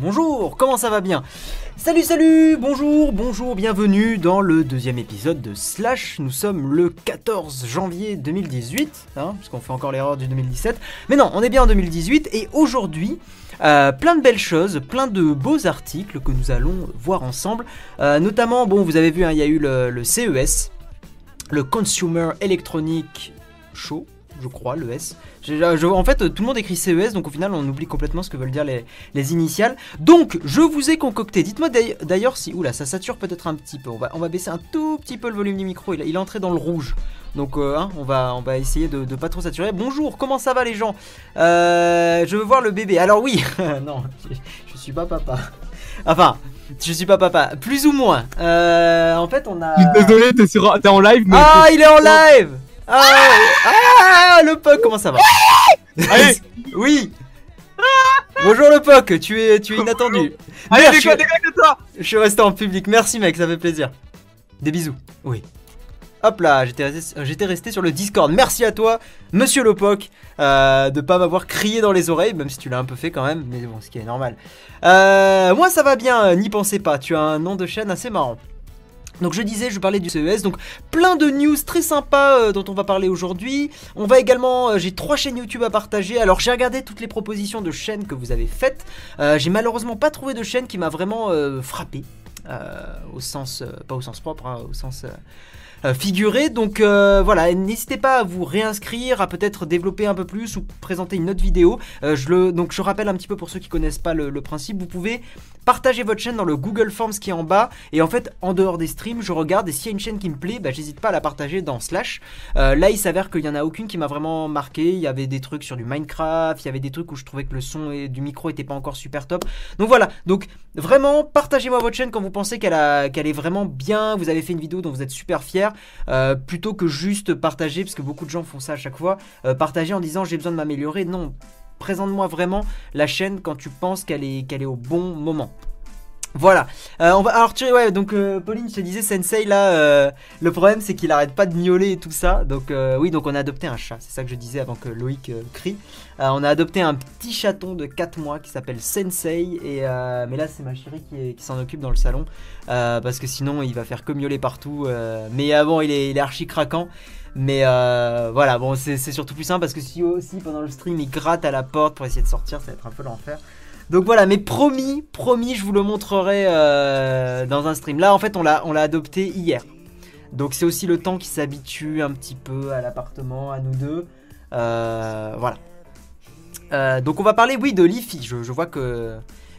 Bonjour, comment ça va bien? Salut, salut, bonjour, bonjour, bienvenue dans le deuxième épisode de Slash. Nous sommes le 14 janvier 2018, hein, puisqu'on fait encore l'erreur du 2017. Mais non, on est bien en 2018 et aujourd'hui, euh, plein de belles choses, plein de beaux articles que nous allons voir ensemble. Euh, notamment, bon, vous avez vu, hein, il y a eu le, le CES, le Consumer Electronic Show, je crois, le S. Je- je- en fait, tout le monde écrit CES, donc au final, on oublie complètement ce que veulent dire les, les initiales. Donc, je vous ai concocté. Dites-moi d'ailleurs- si. Oula, ça sature peut-être un petit peu. On va, on va baisser un tout petit peu le volume du micro. Il, il est entré dans le rouge. Donc, euh, hein, on, va, on va essayer de, de pas trop saturer. Bonjour, comment ça va les gens? Euh, Je veux voir le bébé. Alors, oui, non, je, je suis pas papa. Enfin, je suis pas papa. Plus ou moins. Euh, en fait, on a. Désolé, t'es sur... en live, mais. Ah, il est en live ah, ah, le Puck, comment ça va Allez, Oui Bonjour le Puck, tu es, tu es inattendu. allez, Merde, dégage, dégage de toi je, je suis resté en public, merci mec, ça fait plaisir. Des bisous. Oui. Hop là, j'étais resté, j'étais resté sur le Discord. Merci à toi, monsieur Lopoc, euh, de pas m'avoir crié dans les oreilles, même si tu l'as un peu fait quand même, mais bon, ce qui est normal. Euh, moi ça va bien, n'y pensez pas, tu as un nom de chaîne assez marrant. Donc je disais, je parlais du CES, donc plein de news très sympas euh, dont on va parler aujourd'hui. On va également, euh, j'ai trois chaînes YouTube à partager. Alors j'ai regardé toutes les propositions de chaînes que vous avez faites. Euh, j'ai malheureusement pas trouvé de chaîne qui m'a vraiment frappé. au sens, pas au sens propre, hein, au sens figuré. Donc voilà, n'hésitez pas à vous réinscrire, à peut-être développer un peu plus ou présenter une autre vidéo. Je le, donc je rappelle un petit peu pour ceux qui connaissent pas le principe, vous pouvez partager votre chaîne dans le Google Forms qui est en bas. Et en fait, en dehors des streams, je regarde et s'il y a une chaîne qui me plaît, bah, j'hésite pas à la partager dans Slash. Euh, là, il s'avère qu'il y en a aucune qui m'a vraiment marqué. Il y avait des trucs sur du Minecraft, il y avait des trucs où je trouvais que le son et du micro était pas encore super top. Donc voilà, donc vraiment partagez-moi votre chaîne quand vous pensez qu'elle est vraiment bien. Vous avez fait une vidéo dont vous êtes super fier, euh, plutôt que juste partager, parce que beaucoup de gens font ça à chaque fois. euh, partager en disant j'ai besoin de m'améliorer. Non, présente-moi vraiment la chaîne quand tu penses qu'elle est, qu'elle est au bon moment. Voilà. Euh, on va alors donc euh, Pauline je te disais Sensei là euh, le problème c'est qu'il arrête pas de miauler et tout ça. Donc oui donc on a adopté un chat. C'est ça que je disais avant que Loïc crie. On a adopté un petit chaton de 4 mois qui s'appelle Sensei. Et mais là c'est ma chérie qui, s'en occupe dans le salon. Parce que sinon il va faire que miauler partout. Mais avant il est, il est archi craquant mais euh, voilà bon c'est surtout plus simple parce que si aussi pendant le stream il gratte à la porte pour essayer de sortir ça va être un peu l'enfer donc voilà, mais promis, promis, je vous le montrerai euh, dans un stream. Là, en fait, on l'a, adopté hier. Donc c'est aussi le temps qui s'habitue un petit peu à l'appartement, à nous deux. Euh, voilà. Donc on va parler, oui, de l'IFI. Je vois que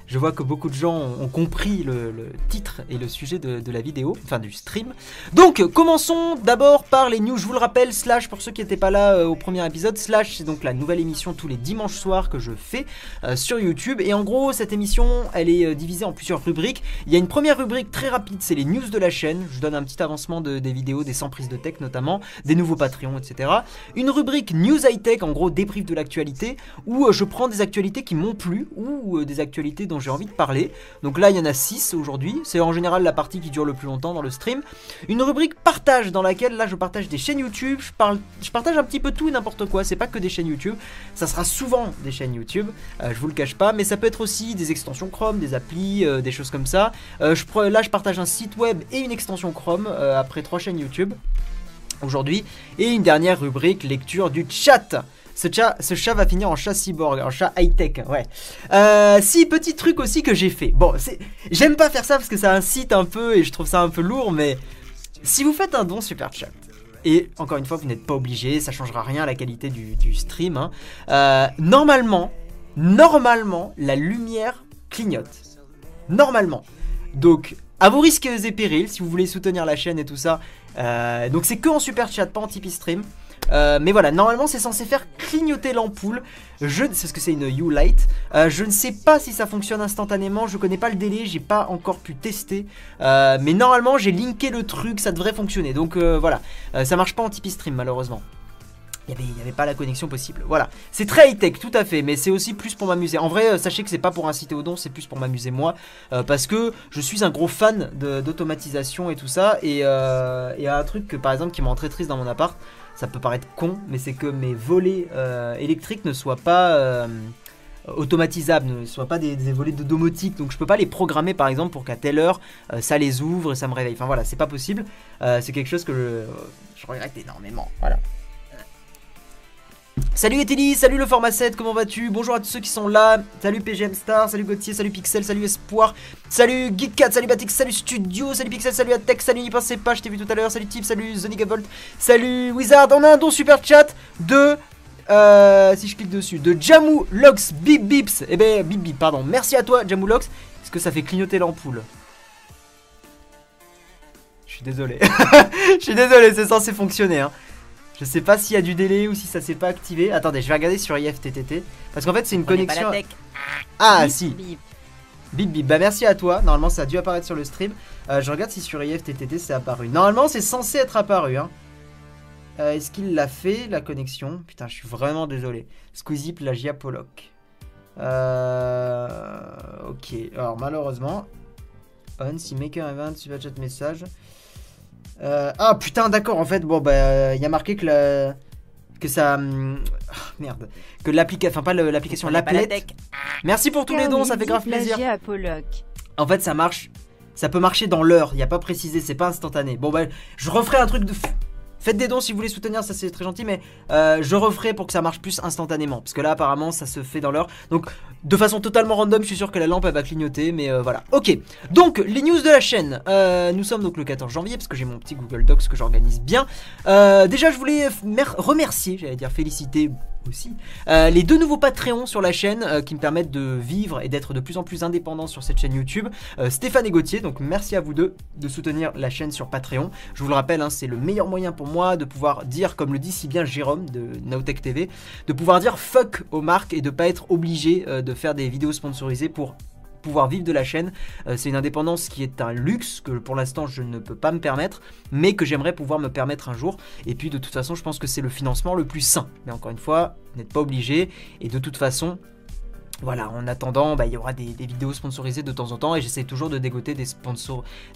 je vois que beaucoup de gens ont, compris le, titre et le sujet de, la vidéo, enfin du stream. Donc commençons d'abord par les news. Je vous le rappelle, Slash pour ceux qui n'étaient pas là euh, au premier épisode, Slash c'est donc la nouvelle émission tous les dimanches soirs que je fais euh, sur YouTube. Et en gros, cette émission, elle est euh, divisée en plusieurs rubriques. Il y a une première rubrique très rapide, c'est les news de la chaîne. Je donne un petit avancement de- des vidéos, des 100 prises de tech notamment, des nouveaux Patreons, etc. Une rubrique news high tech, en gros débrief de l'actualité, où je prends des actualités qui m'ont plu ou des actualités dont j'ai envie de parler. Donc là, il y en a 6 aujourd'hui. C'est en général la partie qui dure le plus longtemps dans le stream. Une rubrique partage dans laquelle là je partage des chaînes YouTube. Je, partage un petit peu tout et n'importe quoi. C'est pas que des chaînes YouTube. Ça sera souvent des chaînes YouTube. Euh, je vous le cache pas. Mais ça peut être aussi des extensions Chrome, des applis, euh, des choses comme ça. Euh, là, je partage un site web et une extension Chrome après trois chaînes YouTube aujourd'hui. Et une dernière rubrique lecture du chat. Ce chat, ce chat va finir en chat cyborg, en chat high-tech, ouais. Euh, si, petit truc aussi que j'ai fait. Bon, j'aime pas faire ça parce que ça incite un peu et je trouve ça un peu lourd, mais si vous faites un don super chat, et encore une fois, vous n'êtes pas obligé, ça changera rien à la qualité du, du stream. hein, euh, normalement, normalement, la lumière clignote. Normalement. Donc, à vos risques et périls, si vous voulez soutenir la chaîne et tout ça. euh, donc, c'est que en super chat, pas en Tipeee stream. Euh, mais voilà, normalement c'est censé faire clignoter l'ampoule. Je, parce que c'est une U-Light. Euh, je ne sais pas si ça fonctionne instantanément. Je connais pas le délai, j'ai pas encore pu tester. Euh, mais normalement j'ai linké le truc, ça devrait fonctionner. Donc voilà, ça marche pas en Tipeee stream malheureusement. Il n'y avait, pas la connexion possible. Voilà, c'est très high-tech, tout à fait, mais c'est aussi plus pour m'amuser. En vrai, euh, sachez que c'est pas pour inciter au don, c'est plus pour m'amuser moi, euh, parce que je suis un gros fan d'automatisation et tout ça. Et euh, il y a un truc que par exemple qui me triste dans mon appart, ça peut paraître con, mais c'est que mes volets euh, électriques ne soient pas euh, euh, automatisables, ne soient pas des, volets de domotique. Donc je peux pas les programmer par exemple pour qu'à telle heure euh, ça les ouvre et ça me réveille. Enfin voilà, c'est pas possible. Euh, c'est quelque chose que je regrette énormément. Voilà. Salut Eteli, salut le format 7, comment vas-tu? Bonjour à tous ceux qui sont là. Salut PGM Star, salut Gauthier, salut Pixel, salut Espoir, salut Geekcat, salut Batix, salut Studio, salut Pixel, salut Atex, salut N'y pensez pas, je t'ai vu tout à l'heure, salut Tip, salut Zonigavolt, salut Wizard. On a un don super chat de. euh, si je clique dessus, de Jamou Lox Bip Bips. Eh ben, Bip Bip, pardon. Merci à toi, Jamou Lox. Est-ce que ça fait clignoter l'ampoule Je suis désolé. Je suis désolé, c'est censé fonctionner. Hein. Je sais pas s'il y a du délai ou si ça s'est pas activé. Attendez, je vais regarder sur IFTTT. Parce qu'en fait, c'est une Prenez pas connexion. la tech. Ah, Bip, si. bip. Bip bip, bah merci à toi. Normalement, ça a dû apparaître sur le stream. Euh, je regarde si sur IFTTT c'est apparu. Normalement, c'est censé être apparu. Hein. Euh, Est-ce qu'il l'a fait, la connexion? Putain, je suis vraiment désolé. Squeezie Plagia Pollock. Euh... Ok, alors malheureusement. On, si maker event, super chat message. Euh, Ah putain, d'accord, en fait, bon, bah, il y a marqué que la. Que ça. hum, ah, merde. Que l'application. Enfin, pas l'application, l'applet. Merci pour tous les dons, ça fait grave plaisir. En fait, ça marche. Ça peut marcher dans l'heure. Il n'y a pas précisé, c'est pas instantané. Bon, bah, je referai un truc de. Faites des dons si vous voulez soutenir, ça c'est très gentil, mais euh, je referai pour que ça marche plus instantanément. Parce que là, apparemment, ça se fait dans l'heure. Donc, de façon totalement random, je suis sûr que la lampe elle va clignoter, mais euh, voilà. Ok, donc les news de la chaîne. Euh, nous sommes donc le 14 janvier, parce que j'ai mon petit Google Docs que j'organise bien. Euh, déjà, je voulais remercier, j'allais dire féliciter euh, les deux nouveaux Patreons sur la chaîne euh, qui me permettent de vivre et d'être de plus en plus indépendant sur cette chaîne YouTube. Euh, Stéphane et Gauthier, donc merci à vous deux de soutenir la chaîne sur Patreon. Je vous le rappelle, hein, c'est le meilleur moyen pour moi de pouvoir dire, comme le dit si bien Jérôme de Naotech TV, de pouvoir dire fuck aux marques et de pas être obligé de faire des vidéos sponsorisées pour pouvoir vivre de la chaîne. Euh, c'est une indépendance qui est un luxe que pour l'instant je ne peux pas me permettre, mais que j'aimerais pouvoir me permettre un jour. Et puis de toute façon, je pense que c'est le financement le plus sain. Mais encore une fois, vous n'êtes pas obligé. Et de toute façon, voilà, en attendant, bah, il y aura des, vidéos sponsorisées de temps en temps et j'essaie toujours de dégoter des,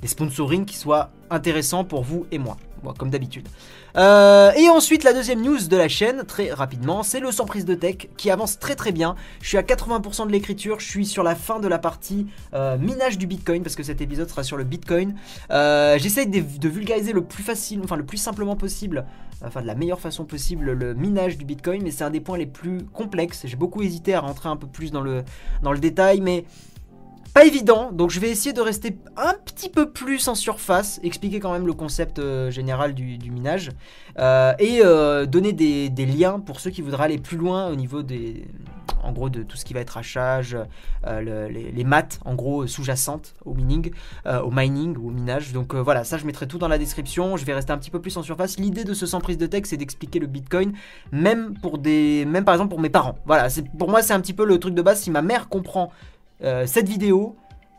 des sponsorings qui soient intéressants pour vous et moi, Moi, comme d'habitude. Euh, et ensuite, la deuxième news de la chaîne, très rapidement, c'est le sans prise de tech qui avance très très bien. Je suis à 80% de l'écriture, je suis sur la fin de la partie euh, minage du Bitcoin parce que cet épisode sera sur le Bitcoin. Euh, J'essaye de, de vulgariser le plus facile, enfin le plus simplement possible, enfin de la meilleure façon possible le minage du Bitcoin, mais c'est un des points les plus complexes. J'ai beaucoup hésité à rentrer un peu plus dans le, dans le détail, mais pas évident, donc je vais essayer de rester un petit peu plus en surface, expliquer quand même le concept euh, général du, minage, euh, et euh, donner des, liens pour ceux qui voudraient aller plus loin au niveau des, en gros, de tout ce qui va être hachage, le- les, maths, en gros, sous-jacentes au mining, au mining ou au minage. Donc voilà, ça je mettrai tout dans la description. Je vais rester un petit peu plus en surface. L'idée de ce sans prise de texte, c'est d'expliquer le Bitcoin, même pour des, même par exemple pour mes parents. Voilà, pour moi c'est un petit peu le truc de base. Si ma mère comprend euh, cette vidéo,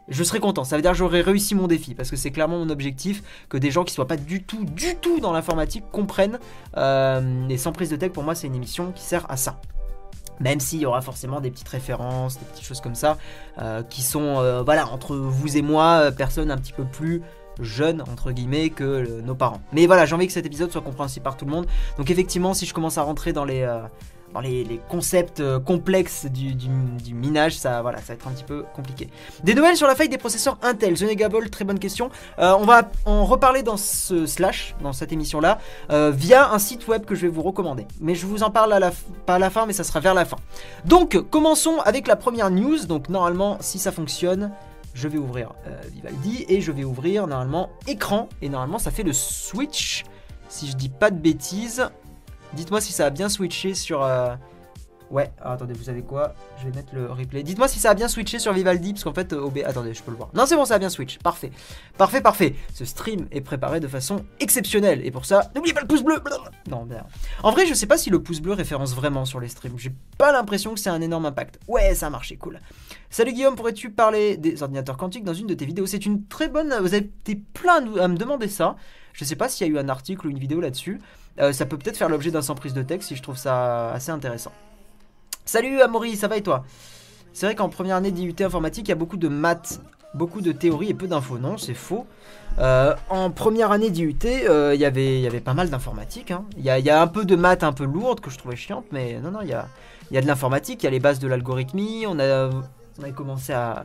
je serai content. Ça veut dire que j'aurai réussi mon défi parce que c'est clairement mon objectif que des gens qui soient pas du tout, du tout dans l'informatique comprennent. Euh, et sans prise de tech, pour moi, c'est une émission qui sert à ça. Même s'il y aura forcément des petites références, des petites choses comme ça, euh, qui sont, voilà, entre vous et moi, personnes un petit peu plus jeunes, entre guillemets, que nos parents. Mais voilà, j'ai envie que cet épisode soit compréhensible par tout le monde. Donc effectivement, si je commence à rentrer dans les... les, concepts euh, complexes du, minage, ça, voilà, ça va être un petit peu compliqué. Des nouvelles sur la faille des processeurs Intel. The Negable, très bonne question. Euh, on va en reparler dans ce slash, dans cette émission-là, euh, via un site web que je vais vous recommander. Mais je vous en parle pas à la fin, mais ça sera vers la fin. Donc, commençons avec la première news. Donc, normalement, si ça fonctionne, je vais ouvrir Vivaldi et je vais ouvrir normalement écran. Et normalement, ça fait le switch. Si je dis pas de bêtises, dites-moi si ça a bien switché sur. euh, Ouais, attendez, vous savez quoi? Je vais mettre le replay. Dites-moi si ça a bien switché sur Vivaldi, parce qu'en fait, euh, OB... Attendez, je peux le voir. Non, c'est bon, ça a bien switch. Parfait. Parfait, parfait. Ce stream est préparé de façon exceptionnelle. Et pour ça, n'oubliez pas le pouce bleu Non, merde. En vrai, je sais pas si le pouce bleu référence vraiment sur les streams. J'ai pas l'impression que c'est un énorme impact. Ouais, ça a marché, cool. Salut Guillaume, pourrais-tu parler des ordinateurs quantiques dans une de tes vidéos? C'est une très bonne. Vous avez été plein à me demander ça. Je sais pas s'il y a eu un article ou une vidéo là-dessus. Euh, ça peut peut-être faire l'objet d'un sans prise de texte si je trouve ça assez intéressant. Salut Amaury, ça va et toi? C'est vrai qu'en première année d'IUT informatique, il y a beaucoup de maths, beaucoup de théories et peu d'infos. Non, c'est faux. Euh, en première année d'IUT, euh, il y avait- y avait pas mal d'informatique. hein. Il y, a, y a un peu de maths un peu lourde que je trouvais chiante, mais non, non, il y a, y a de l'informatique, il y a les bases de l'algorithmie, on a, on avait commencé à...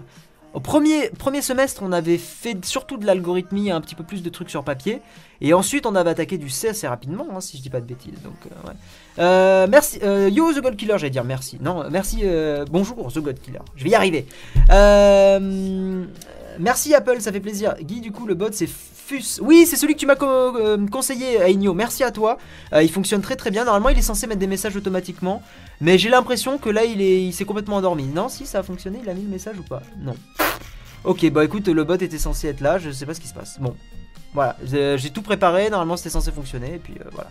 Au premier, semestre, on avait fait surtout de l'algorithmie, un petit peu plus de trucs sur papier. Et ensuite, on avait attaqué du C assez rapidement, hein, si je dis pas de bêtises. Donc, euh. Euh, merci. euh, yo, The God Killer, j'allais dire merci. Non, merci. euh, bonjour, The God Killer. Je vais y arriver. Merci, Apple, ça fait plaisir. Guy, du coup, le bot, c'est Oui, c'est celui que tu m'as euh, conseillé, Aigno. Merci à toi. Euh, il fonctionne très très bien. Normalement, il est censé mettre des messages automatiquement. Mais j'ai l'impression que là, il est- il s'est complètement endormi. Non, si, ça a fonctionné. Il a mis le message ou pas? Non. Ok, bah écoute, le bot était censé être là. Je sais pas ce qui se passe. Bon. Voilà, j'ai j'ai tout préparé. Normalement, c'était censé fonctionner. Et puis euh, voilà.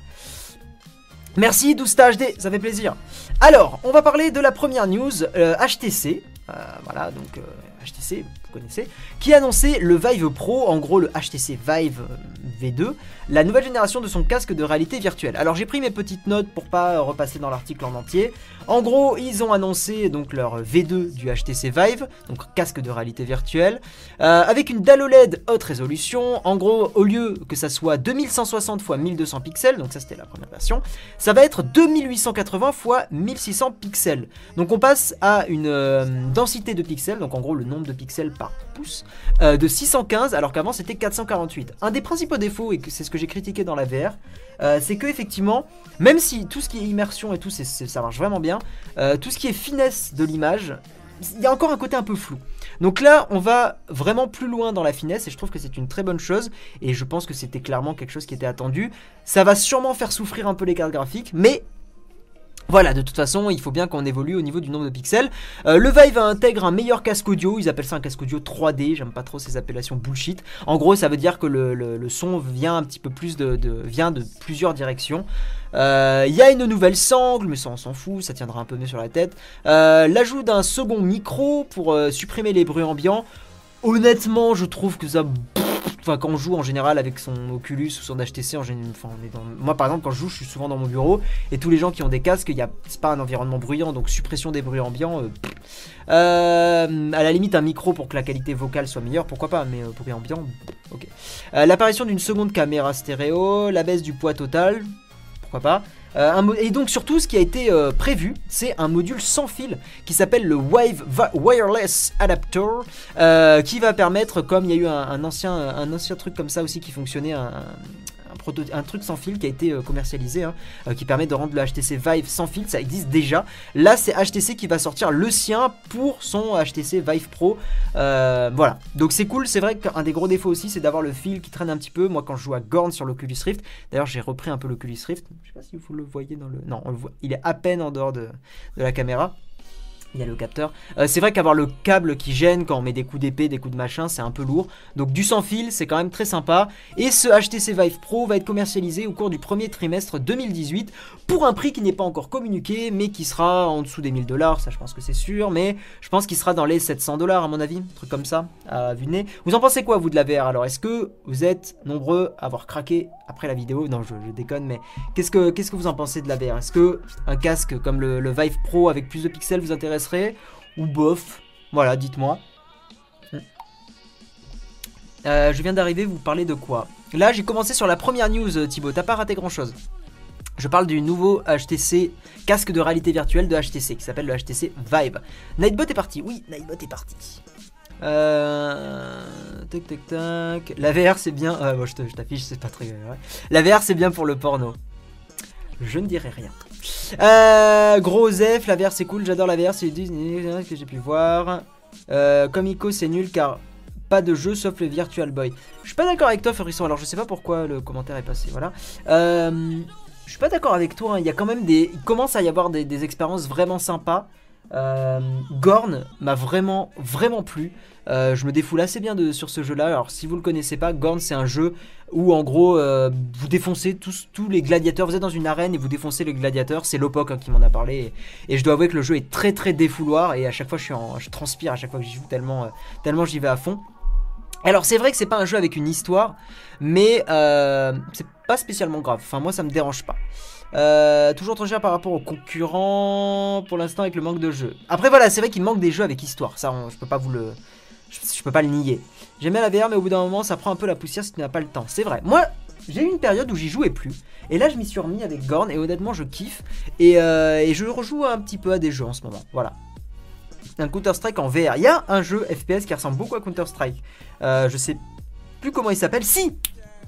Merci, Dousta HD, ça fait plaisir. Alors, on va parler de la première news, euh, HTC. Euh, voilà, donc euh, HTC, connaissez, qui a annoncé le Vive Pro, en gros le HTC Vive euh, V2, la nouvelle génération de son casque de réalité virtuelle. Alors j'ai pris mes petites notes pour pas repasser dans l'article en entier. En gros, ils ont annoncé donc leur V2 du HTC Vive, donc casque de réalité virtuelle, euh, avec une dalle OLED haute résolution. En gros, au lieu que ça soit 2160 x 1200 pixels, donc ça c'était la première version, ça va être 2880 x 1600 pixels. Donc on passe à une euh, densité de pixels, donc en gros le nombre de pixels par pouce, euh, de 615 alors qu'avant c'était 448. Un des principaux défauts, et c'est ce que j'ai critiqué dans la VR, euh, c'est que effectivement, même si tout ce qui est immersion et tout, ça marche vraiment bien, euh, tout ce qui est finesse de l'image, il y a encore un côté un peu flou. Donc là, on va vraiment plus loin dans la finesse et je trouve que c'est une très bonne chose et je pense que c'était clairement quelque chose qui était attendu. Ça va sûrement faire souffrir un peu les cartes graphiques, mais voilà, de toute façon, il faut bien qu'on évolue au niveau du nombre de pixels. Euh, le Vive intègre un meilleur casque audio, ils appellent ça un casque audio 3D, j'aime pas trop ces appellations bullshit. En gros, ça veut dire que le, son vient un petit peu plus de, vient de plusieurs directions. Euh, Il y a une nouvelle sangle, mais ça on s'en fout, ça tiendra un peu mieux sur la tête. Euh, L'ajout d'un second micro pour supprimer les bruits ambiants. Honnêtement, je trouve que ça. Quand on joue en général avec son Oculus ou son HTC, en général, enfin, moi par exemple, quand je joue, je suis souvent dans mon bureau et tous les gens qui ont des casques, il a... c'est pas un environnement bruyant, donc suppression des bruits ambiants. euh. Euh, à la limite, un micro pour que la qualité vocale soit meilleure, pourquoi pas, mais euh, bruit ambiant, ok. L'apparition d'une seconde caméra stéréo, la baisse du poids total, pourquoi pas. Euh, et donc surtout ce qui a été euh, prévu, c'est un module sans fil qui s'appelle le Wireless Adapter, euh, qui va permettre, comme il y a eu un, ancien, un ancien truc comme ça aussi qui fonctionnait, un, truc sans fil qui a été euh, commercialisé, hein, euh, qui permet de rendre le HTC Vive sans fil, ça existe déjà. Là c'est HTC qui va sortir le sien pour son HTC Vive Pro. Euh, voilà, donc c'est cool, c'est vrai qu'un des gros défauts aussi c'est d'avoir le fil qui traîne un petit peu. Moi quand je joue à Gorn sur l'Oculus Rift, D'ailleurs, j'ai repris un peu l'Oculus Rift. Je sais pas si vous le voyez dans le. Non, on voit. Il est à peine en dehors de, de la caméra. Il y a le capteur. Euh, c'est vrai qu'avoir le câble qui gêne quand on met des coups d'épée, des coups de machin, c'est un peu lourd. Donc du sans fil, c'est quand même très sympa. Et ce HTC Vive Pro va être commercialisé au cours du premier trimestre 2018 pour un prix qui n'est pas encore communiqué, mais qui sera en dessous des 1000 dollars. Ça, je pense que c'est sûr. Mais je pense qu'il sera dans les 700 dollars à mon avis, un truc comme ça, à vue de nez. Vous en pensez quoi vous de la VR Alors, est-ce que vous êtes nombreux à avoir craqué après la vidéo? Non, je, déconne, mais qu'est-ce que que vous en pensez de la VR Est-ce que un casque comme le, Vive Pro avec plus de pixels vous intéresserait ou bof Voilà, dites-moi. Euh, je viens d'arriver, vous parlez de quoi? Là, j'ai commencé sur la première news, euh, Thibaut. T'as pas raté grand-chose. Je parle du nouveau HTC casque de réalité virtuelle de HTC qui s'appelle le HTC Vive. Nightbot est parti. Oui, Nightbot est parti. Euh... Tac tac tac. La VR c'est bien. Ah, bon, je t'affiche, c'est pas très. ouais. La VR c'est bien pour le porno. Je ne dirai rien. Euh, gros F, la VR c'est cool, j'adore la VR, c'est que j'ai pu voir. Euh, Comico c'est nul car pas de jeu sauf le Virtual Boy. Je suis pas d'accord avec toi Frisson, alors je sais pas pourquoi le commentaire est passé, voilà. Euh, je suis pas d'accord avec toi, hein. il y a quand même des... Il commence à y avoir des, expériences vraiment sympas. Gorn m'a vraiment, vraiment plu. Euh, je me défoule assez bien sur ce jeu-là. Alors, si vous le connaissez pas, Gorn, c'est un jeu où, en gros, euh, vous défoncez tous, les gladiateurs. Vous êtes dans une arène et vous défoncez les gladiateurs. C'est Lopok hein, qui m'en a parlé. Et, je dois avouer que le jeu est très, très défouloir. Et à chaque fois, je, transpire à chaque fois que j'y joue tellement, euh, tellement j'y vais à fond. Alors, c'est vrai que c'est pas un jeu avec une histoire, mais c'est pas spécialement grave. Enfin, moi, ça me dérange pas. Toujours trop cher par rapport aux concurrents pour l'instant avec le manque de jeux. Après voilà, c'est vrai qu'il manque des jeux avec histoire. Ça, je peux pas vous le, je, je peux pas le nier. J'aime bien la VR, mais au bout d'un moment, ça prend un peu la poussière si tu n'as pas le temps. C'est vrai. Moi, j'ai eu une période où j'y jouais plus. Et là, je m'y suis remis avec Gorn et honnêtement, je kiffe. Et, euh, et je rejoue un petit peu à des jeux en ce moment. Voilà. Un Counter-Strike en VR. Il y a un jeu FPS qui ressemble beaucoup à Counter-Strike. Euh, je sais plus comment il s'appelle. Si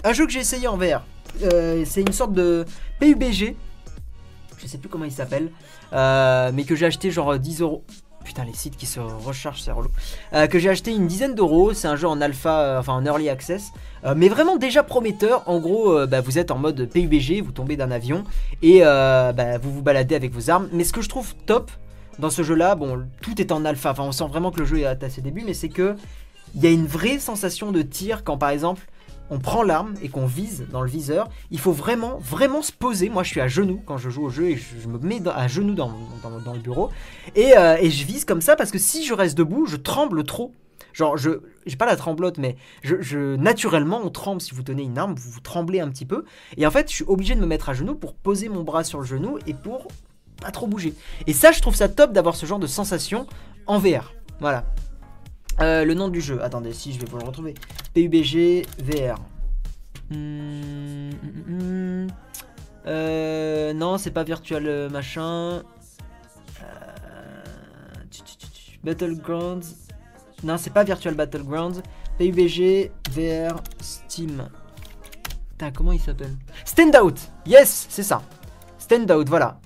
Un jeu que j'ai essayé en VR. Euh, c'est une sorte de PUBG. Je sais plus comment il s'appelle. Euh, mais que j'ai acheté genre 10 euros. Putain, les sites qui se rechargent, c'est relou. Euh, que j'ai acheté une dizaine d'euros. C'est un jeu en alpha, euh, enfin en early access. Euh, mais vraiment déjà prometteur. En gros, euh, bah, vous êtes en mode PUBG, vous tombez d'un avion et bah, vous vous baladez avec vos armes. Mais ce que je trouve top dans ce jeu-là, bon, tout est en alpha. Enfin, on sent vraiment que le jeu est à ses débuts, mais c'est que il y a une vraie sensation de tir quand, par exemple, on prend l'arme et qu'on vise dans le viseur. Il faut vraiment, vraiment se poser. Moi, je suis à genoux quand je joue au jeu et je, me mets à genoux dans, le bureau et, euh, et je vise comme ça parce que si je reste debout, je tremble trop. Genre, je j'ai pas la tremblote, mais je, je- naturellement, on tremble. Si vous tenez une arme, vous, vous tremblez un petit peu. Et en fait, je suis obligé de me mettre à genoux pour poser mon bras sur le genou et pour pas trop bouger. Et ça, je trouve ça top d'avoir ce genre de sensation en VR. Voilà. Euh, le nom du jeu, attendez, si je vais vous le retrouver. PUBG VR. Hmm, hmm, hmm. Euh, non, c'est pas virtual euh, machin. Euh. Battlegrounds. Non, c'est pas Virtual Battlegrounds. PUBG VR Steam. Putain, comment il s'appelle? Standout Yes, c'est ça. Standout, voilà.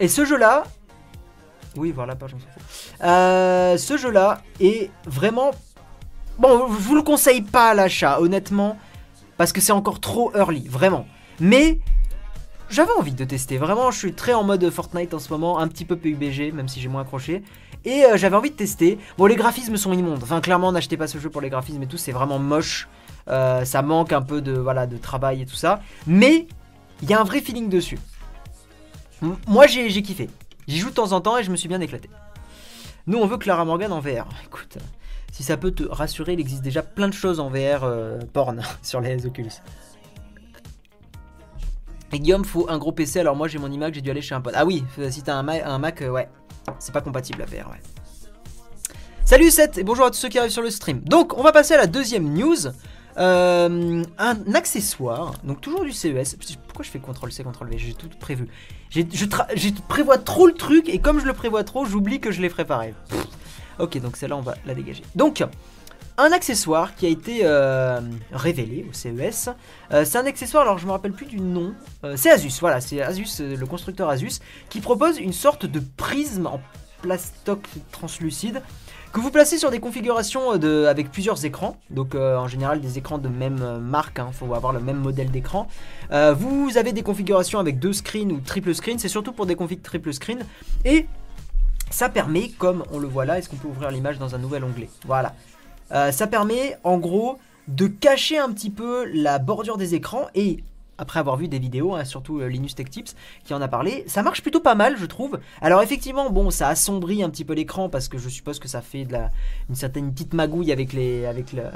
Et ce jeu-là. Oui, voilà la page, on s'en ce jeu-là est vraiment. Bon, je vous le conseille pas à l'achat, honnêtement. Parce que c'est encore trop early, vraiment. Mais. J'avais envie de tester, vraiment, je suis très en mode Fortnite en ce moment, un petit peu PUBG, même si j'ai moins accroché. Et euh, j'avais envie de tester. Bon, les graphismes sont immondes. Enfin, clairement, n'achetez pas ce jeu pour les graphismes et tout, c'est vraiment moche. Euh, ça manque un peu de, voilà, de travail et tout ça. Mais il y a un vrai feeling dessus. Moi, j'ai kiffé. J'y joue de temps en temps et je me suis bien éclaté. Nous, on veut Clara Morgan en VR. Écoute, si ça peut te rassurer, il existe déjà plein de choses en VR euh, porn sur les Oculus. Et Guillaume, faut un gros PC. Alors moi, j'ai mon iMac, j'ai dû aller chez un pote. Ah oui, euh, si t'as un, Ma- un Mac, euh, ouais, c'est pas compatible à VR, ouais. Salut Seth et bonjour à tous ceux qui arrivent sur le stream. Donc, on va passer à la deuxième news. Euh, un accessoire, donc toujours du CES. Pourquoi je fais CTRL-C, CTRL-V J'ai tout prévu. Je, prévois trop le truc et comme je le prévois trop, j'oublie que je l'ai préparé. Pff. Ok, donc celle-là, on va la dégager. Donc, un accessoire qui a été euh, révélé au CES. Euh, c'est un accessoire, alors je me rappelle plus du nom. C'est Asus, voilà, c'est Asus, le constructeur Asus, qui propose une sorte de prisme en plastoc translucide que vous placez sur des configurations euh, de, avec plusieurs écrans. Donc euh, en général des écrans de même euh, marque, il faut avoir le même modèle d'écran. Vous avez des configurations avec deux screens ou triple screen, c'est surtout pour des configs triple screen. Et ça permet, comme on le voit là, est-ce qu'on peut ouvrir l'image dans un nouvel onglet? Voilà. Ça permet en gros de cacher un petit peu la bordure des écrans et après avoir vu des vidéos, hein, surtout euh, Linus Tech Tips qui en a parlé, ça marche plutôt pas mal je trouve. Alors effectivement bon ça assombrit un petit peu l'écran parce que je suppose que ça fait une certaine petite magouille avec, les, avec la,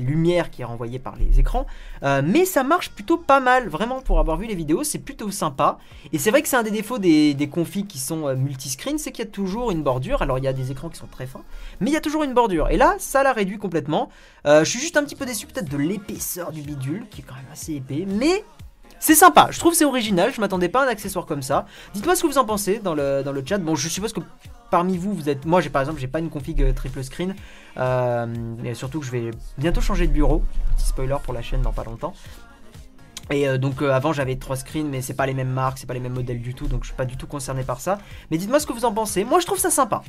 lumière qui est renvoyée par les écrans. Euh, mais ça marche plutôt pas mal vraiment pour avoir vu les vidéos c'est plutôt sympa. Et c'est vrai que c'est un des défauts des, des configs qui sont euh, multiscreen c'est qu'il y a toujours une bordure. Alors il y a des écrans qui sont très fins mais il y a toujours une bordure. Et là, ça la réduit complètement. Je suis juste un petit peu déçu peut-être de l'épaisseur du bidule, qui est quand même assez épais, mais c'est sympa. Je trouve c'est original. Je m'attendais pas à un accessoire comme ça. Dites-moi ce que vous en pensez dans le, chat. Bon, je suppose que parmi vous, vous êtes. Moi, j'ai par exemple, j'ai pas une config euh, triple screen. Euh, et surtout que je vais bientôt changer de bureau. Petit spoiler pour la chaîne dans pas longtemps. Et euh, donc avant j'avais trois screens mais c'est pas les mêmes marques, c'est pas les mêmes modèles du tout donc je suis pas du tout concerné par ça. Mais dites-moi ce que vous en pensez. Moi je trouve ça sympa.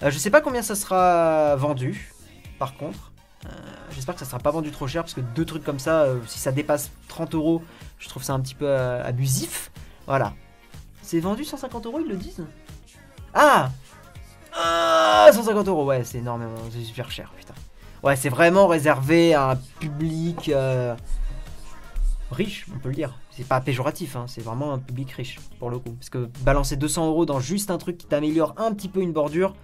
Je sais pas combien ça sera vendu, par contre. J'espère que ça sera pas vendu trop cher parce que deux trucs comme ça, si ça dépasse 30 euros, je trouve ça un petit peu euh, abusif. Voilà. C'est vendu 150 euros, ils le disent? Ah Ah 150 euros, ouais, c'est énormément, c'est super cher, putain. Ouais, c'est vraiment réservé à un public euh, riche, on peut le dire. C'est pas péjoratif, hein, c'est vraiment un public riche pour le coup. Parce que balancer 200 euros dans juste un truc qui t'améliore un petit peu une bordure,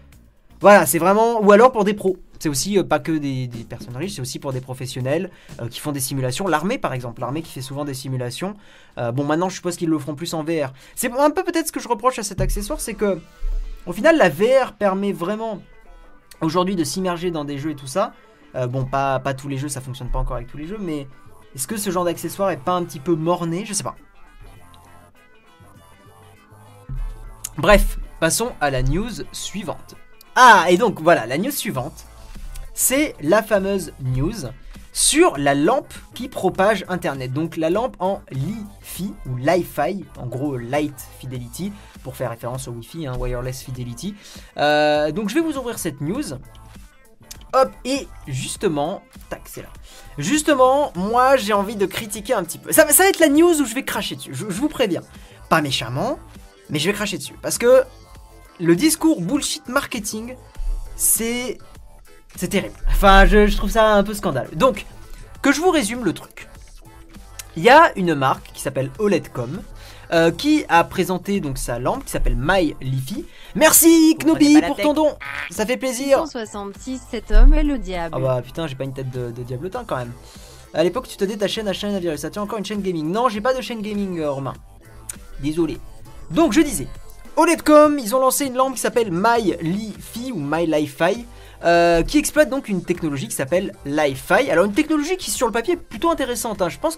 voilà, c'est vraiment. Ou alors pour des pros. C'est aussi euh, pas que des, personnes riches, c'est aussi pour des professionnels euh, qui font des simulations. L'armée, par exemple, l'armée qui fait souvent des simulations. Euh, bon, maintenant, je suppose qu'ils le feront plus en VR. C'est un peu peut-être ce que je reproche à cet accessoire, c'est que, au final, la VR permet vraiment aujourd'hui de s'immerger dans des jeux et tout ça. Bon, pas, pas tous les jeux, ça fonctionne pas encore avec tous les jeux, mais Est-ce que ce genre d'accessoire est pas un petit peu morné? Je sais pas. Bref, passons à la news suivante. Ah, et donc voilà, la news suivante, c'est la fameuse news sur la lampe qui propage Internet. Donc la lampe en Li-Fi ou Li-Fi, en gros Light Fidelity, pour faire référence au Wi-Fi, hein, Wireless Fidelity. Euh, donc je vais vous ouvrir cette news. Hop, et justement, tac, c'est là. Justement, moi j'ai envie de critiquer un petit peu. Ça, va être la news où je vais cracher dessus, je vous préviens. Pas méchamment, mais je vais cracher dessus. Parce que le discours bullshit marketing, c'est. C'est terrible. Enfin, je, je trouve ça un peu scandaleux. Donc, que je vous résume le truc. Il y a une marque qui s'appelle OLEDcom. euh, qui a présenté donc sa lampe qui s'appelle My Lifi. Merci prenez Knobi pour tech. ton don, ça fait plaisir. 166, cet homme est le diable. Ah bah putain, j'ai pas une tête de, de diablotin quand même. À l'époque, tu te dis ta chaîne achat un virus. Ça tient encore une chaîne gaming. Non, j'ai pas de chaîne gaming, euh, Romain. Désolé. Donc, je disais, OLEDcom, ils ont lancé une lampe qui s'appelle My Li-Fi ou My Li-Fi. Euh, qui exploite donc une technologie qui s'appelle Li-Fi. Alors une technologie qui sur le papier est plutôt intéressante. hein. Je pense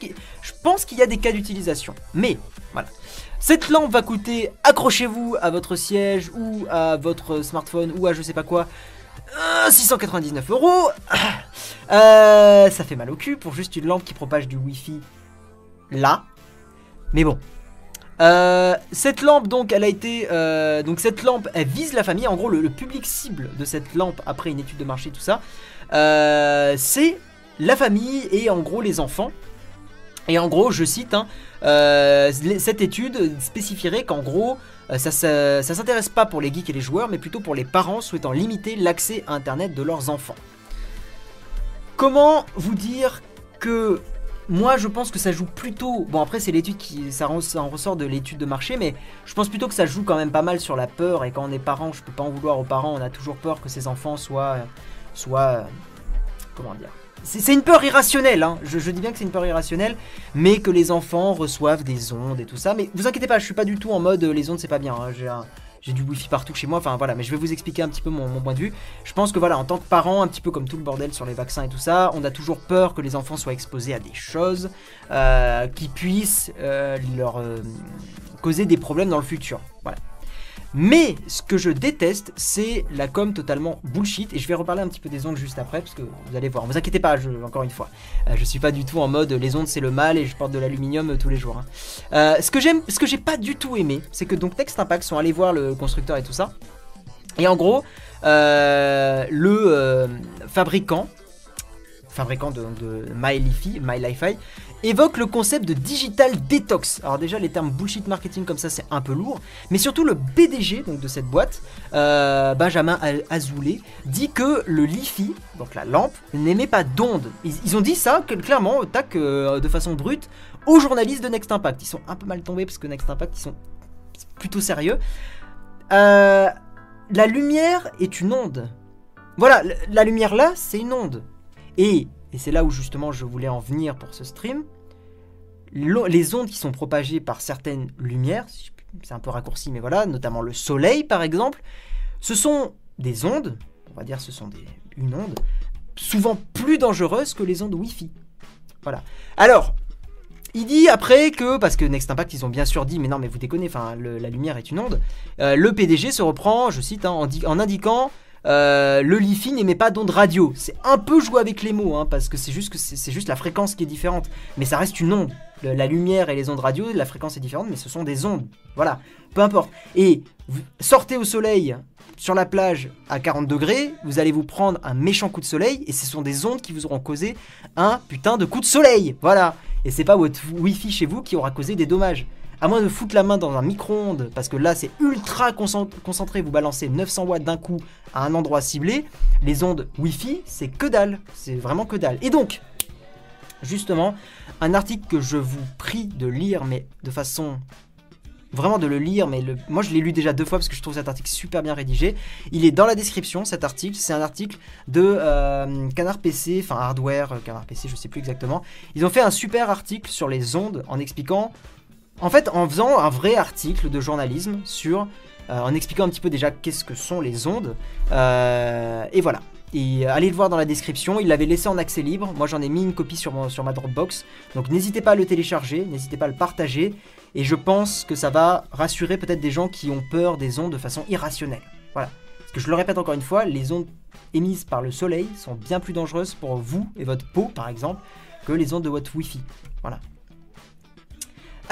qu'il y a des cas d'utilisation. Mais voilà. Cette lampe va coûter, accrochez-vous à votre siège ou à votre smartphone ou à je sais pas quoi, euh, 699 euros. Euh, ça fait mal au cul pour juste une lampe qui propage du Wi-Fi là. Mais bon. Euh, cette lampe donc elle a été euh, donc cette lampe elle vise la famille. En gros le, public cible de cette lampe après une étude de marché tout ça euh, c'est la famille et en gros les enfants. Et en gros je cite hein, cette étude spécifierait qu'en gros ça, ça, ça s'intéresse pas pour les geeks et les joueurs mais plutôt pour les parents souhaitant limiter l'accès à internet de leurs enfants. Comment vous dire que moi je pense que ça joue plutôt. Bon après c'est l'étude qui ça, en- ressort de l'étude de marché, mais je pense plutôt que ça joue quand même pas mal sur la peur et quand on est parent, je peux pas en vouloir aux parents, on a toujours peur que ses enfants soient soient comment dire. C'est c'est une peur irrationnelle, hein. je, je dis bien que c'est une peur irrationnelle, mais que les enfants reçoivent des ondes et tout ça. Mais vous inquiétez pas, je suis pas du tout en mode euh, les ondes c'est pas bien. hein. J'ai un- j'ai du wifi partout chez moi, enfin voilà, mais je vais vous expliquer un petit peu mon, point de vue. Je pense que voilà, en tant que parent, un petit peu comme tout le bordel sur les vaccins et tout ça, on a toujours peur que les enfants soient exposés à des choses euh, qui puissent euh, leur euh, causer des problèmes dans le futur. Voilà. Mais ce que je déteste, c'est la com totalement bullshit. Et je vais reparler un petit peu des ondes juste après, parce que vous allez voir. Vous inquiétez pas, encore une fois. Euh, je suis pas du tout en mode les ondes c'est le mal et je porte de l'aluminium euh, tous les jours. hein. Euh, ce que j'aime, ce que j'ai pas du tout aimé, c'est que donc Next Impact sont allés voir le constructeur et tout ça. Et en gros, euh, le fabricant, fabricant de, de My Li-Fi, My Li-Fi, évoque le concept de digital detox. Alors déjà, les termes bullshit marketing comme ça, c'est un peu lourd, mais surtout le PDG donc de cette boîte, euh, Benjamin Azoulay, dit que le Li-Fi, donc la lampe, n'émet pas d'ondes. Ils, ont dit ça que, clairement, tac, euh, de façon brute, aux journalistes de Next Impact. Ils sont un peu mal tombés parce que Next Impact, ils sont plutôt sérieux. Euh, la lumière est une onde. Voilà, la lumière là, c'est une onde. Et, et c'est là où justement je voulais en venir pour ce stream, les ondes qui sont propagées par certaines lumières, c'est un peu raccourci, mais voilà, notamment le soleil par exemple, ce sont des ondes, on va dire ce sont des, une onde, souvent plus dangereuses que les ondes Wi-Fi. Voilà. Alors, il dit après que, parce que Next Impact, ils ont bien sûr dit, mais non, mais vous déconnez, enfin, la lumière est une onde. Euh, le PDG se reprend, je cite, hein, en indiquant euh, le Li-Fi n'émet pas d'onde radio. C'est un peu joué avec les mots, hein, parce que c'est juste que c'est juste la fréquence qui est différente, mais ça reste une onde. Le- la lumière et les ondes radio, la fréquence est différente, mais ce sont des ondes. Voilà, peu importe. Et sortez au soleil sur la plage à 40 degrés, vous allez vous prendre un méchant coup de soleil, et ce sont des ondes qui vous auront causé un putain de coup de soleil. Voilà. Et c'est pas votre Wi-Fi chez vous qui aura causé des dommages. À moins de foutre la main dans un micro-ondes, parce que là c'est ultra concent- concentré, vous balancez 900 watts d'un coup à un endroit ciblé, les ondes Wi-Fi c'est que dalle, c'est vraiment que dalle. Et donc, justement, un article que je vous prie de lire, mais de façon vraiment de le lire, mais moi je l'ai lu déjà deux fois parce que je trouve cet article super bien rédigé. Il est dans la description cet article, c'est un article de euh, Canard PC, enfin Hardware, euh, Canard PC, je sais plus exactement. Ils ont fait un super article sur les ondes en expliquant, en fait en faisant un vrai article de journalisme sur, euh, en expliquant un petit peu déjà qu'est-ce que sont les ondes, Euh, et voilà. Et euh, allez le voir dans la description, il l'avait laissé en accès libre. Moi j'en ai mis une copie sur, sur ma Dropbox. Donc n'hésitez pas à le télécharger, n'hésitez pas à le partager. Et je pense que ça va rassurer peut-être des gens qui ont peur des ondes de façon irrationnelle. Voilà. Parce que je le répète encore une fois, les ondes émises par le soleil sont bien plus dangereuses pour vous et votre peau par exemple que les ondes de votre Wi-Fi. Voilà.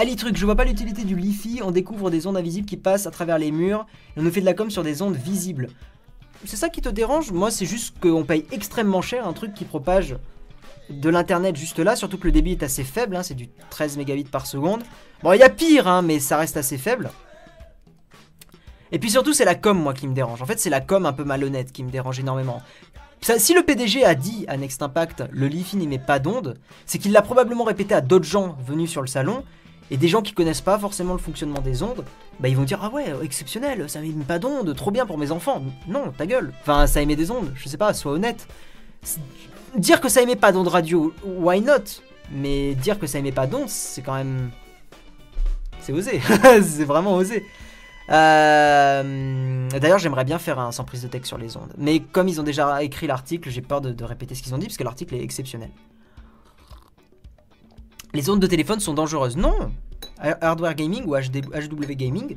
Ali truc, je vois pas l'utilité du Li-Fi, on découvre des ondes invisibles qui passent à travers les murs et on nous fait de la com sur des ondes visibles. C'est ça qui te dérange? Moi c'est juste qu'on paye extrêmement cher un truc qui propage de l'internet juste là, surtout que le débit est assez faible, hein, c'est du 13 mégabits par seconde. Bon il y a pire hein, mais ça reste assez faible. Et puis surtout c'est la com moi qui me dérange. En fait c'est la com un peu malhonnête qui me dérange énormément. Si le PDG a dit à Next Impact le Li-Fi n'émet pas d'ondes, c'est qu'il l'a probablement répété à d'autres gens venus sur le salon et des gens qui connaissent pas forcément le fonctionnement des ondes, bah ils vont dire ah ouais exceptionnel, ça émet pas d'ondes, trop bien pour mes enfants. Non, ta gueule. Enfin ça émet des ondes, je sais pas, sois honnête. Dire que ça émet pas d'ondes radio, why not? Mais dire que ça émet pas d'ondes, c'est quand même c'est osé, c'est vraiment osé. Euh, D'ailleurs, j'aimerais bien faire un sans prise de texte sur les ondes. Mais comme ils ont déjà écrit l'article, j'ai peur de répéter ce qu'ils ont dit parce que l'article est exceptionnel. Les ondes de téléphone sont dangereuses. Non Hardware Gaming ou HW Gaming,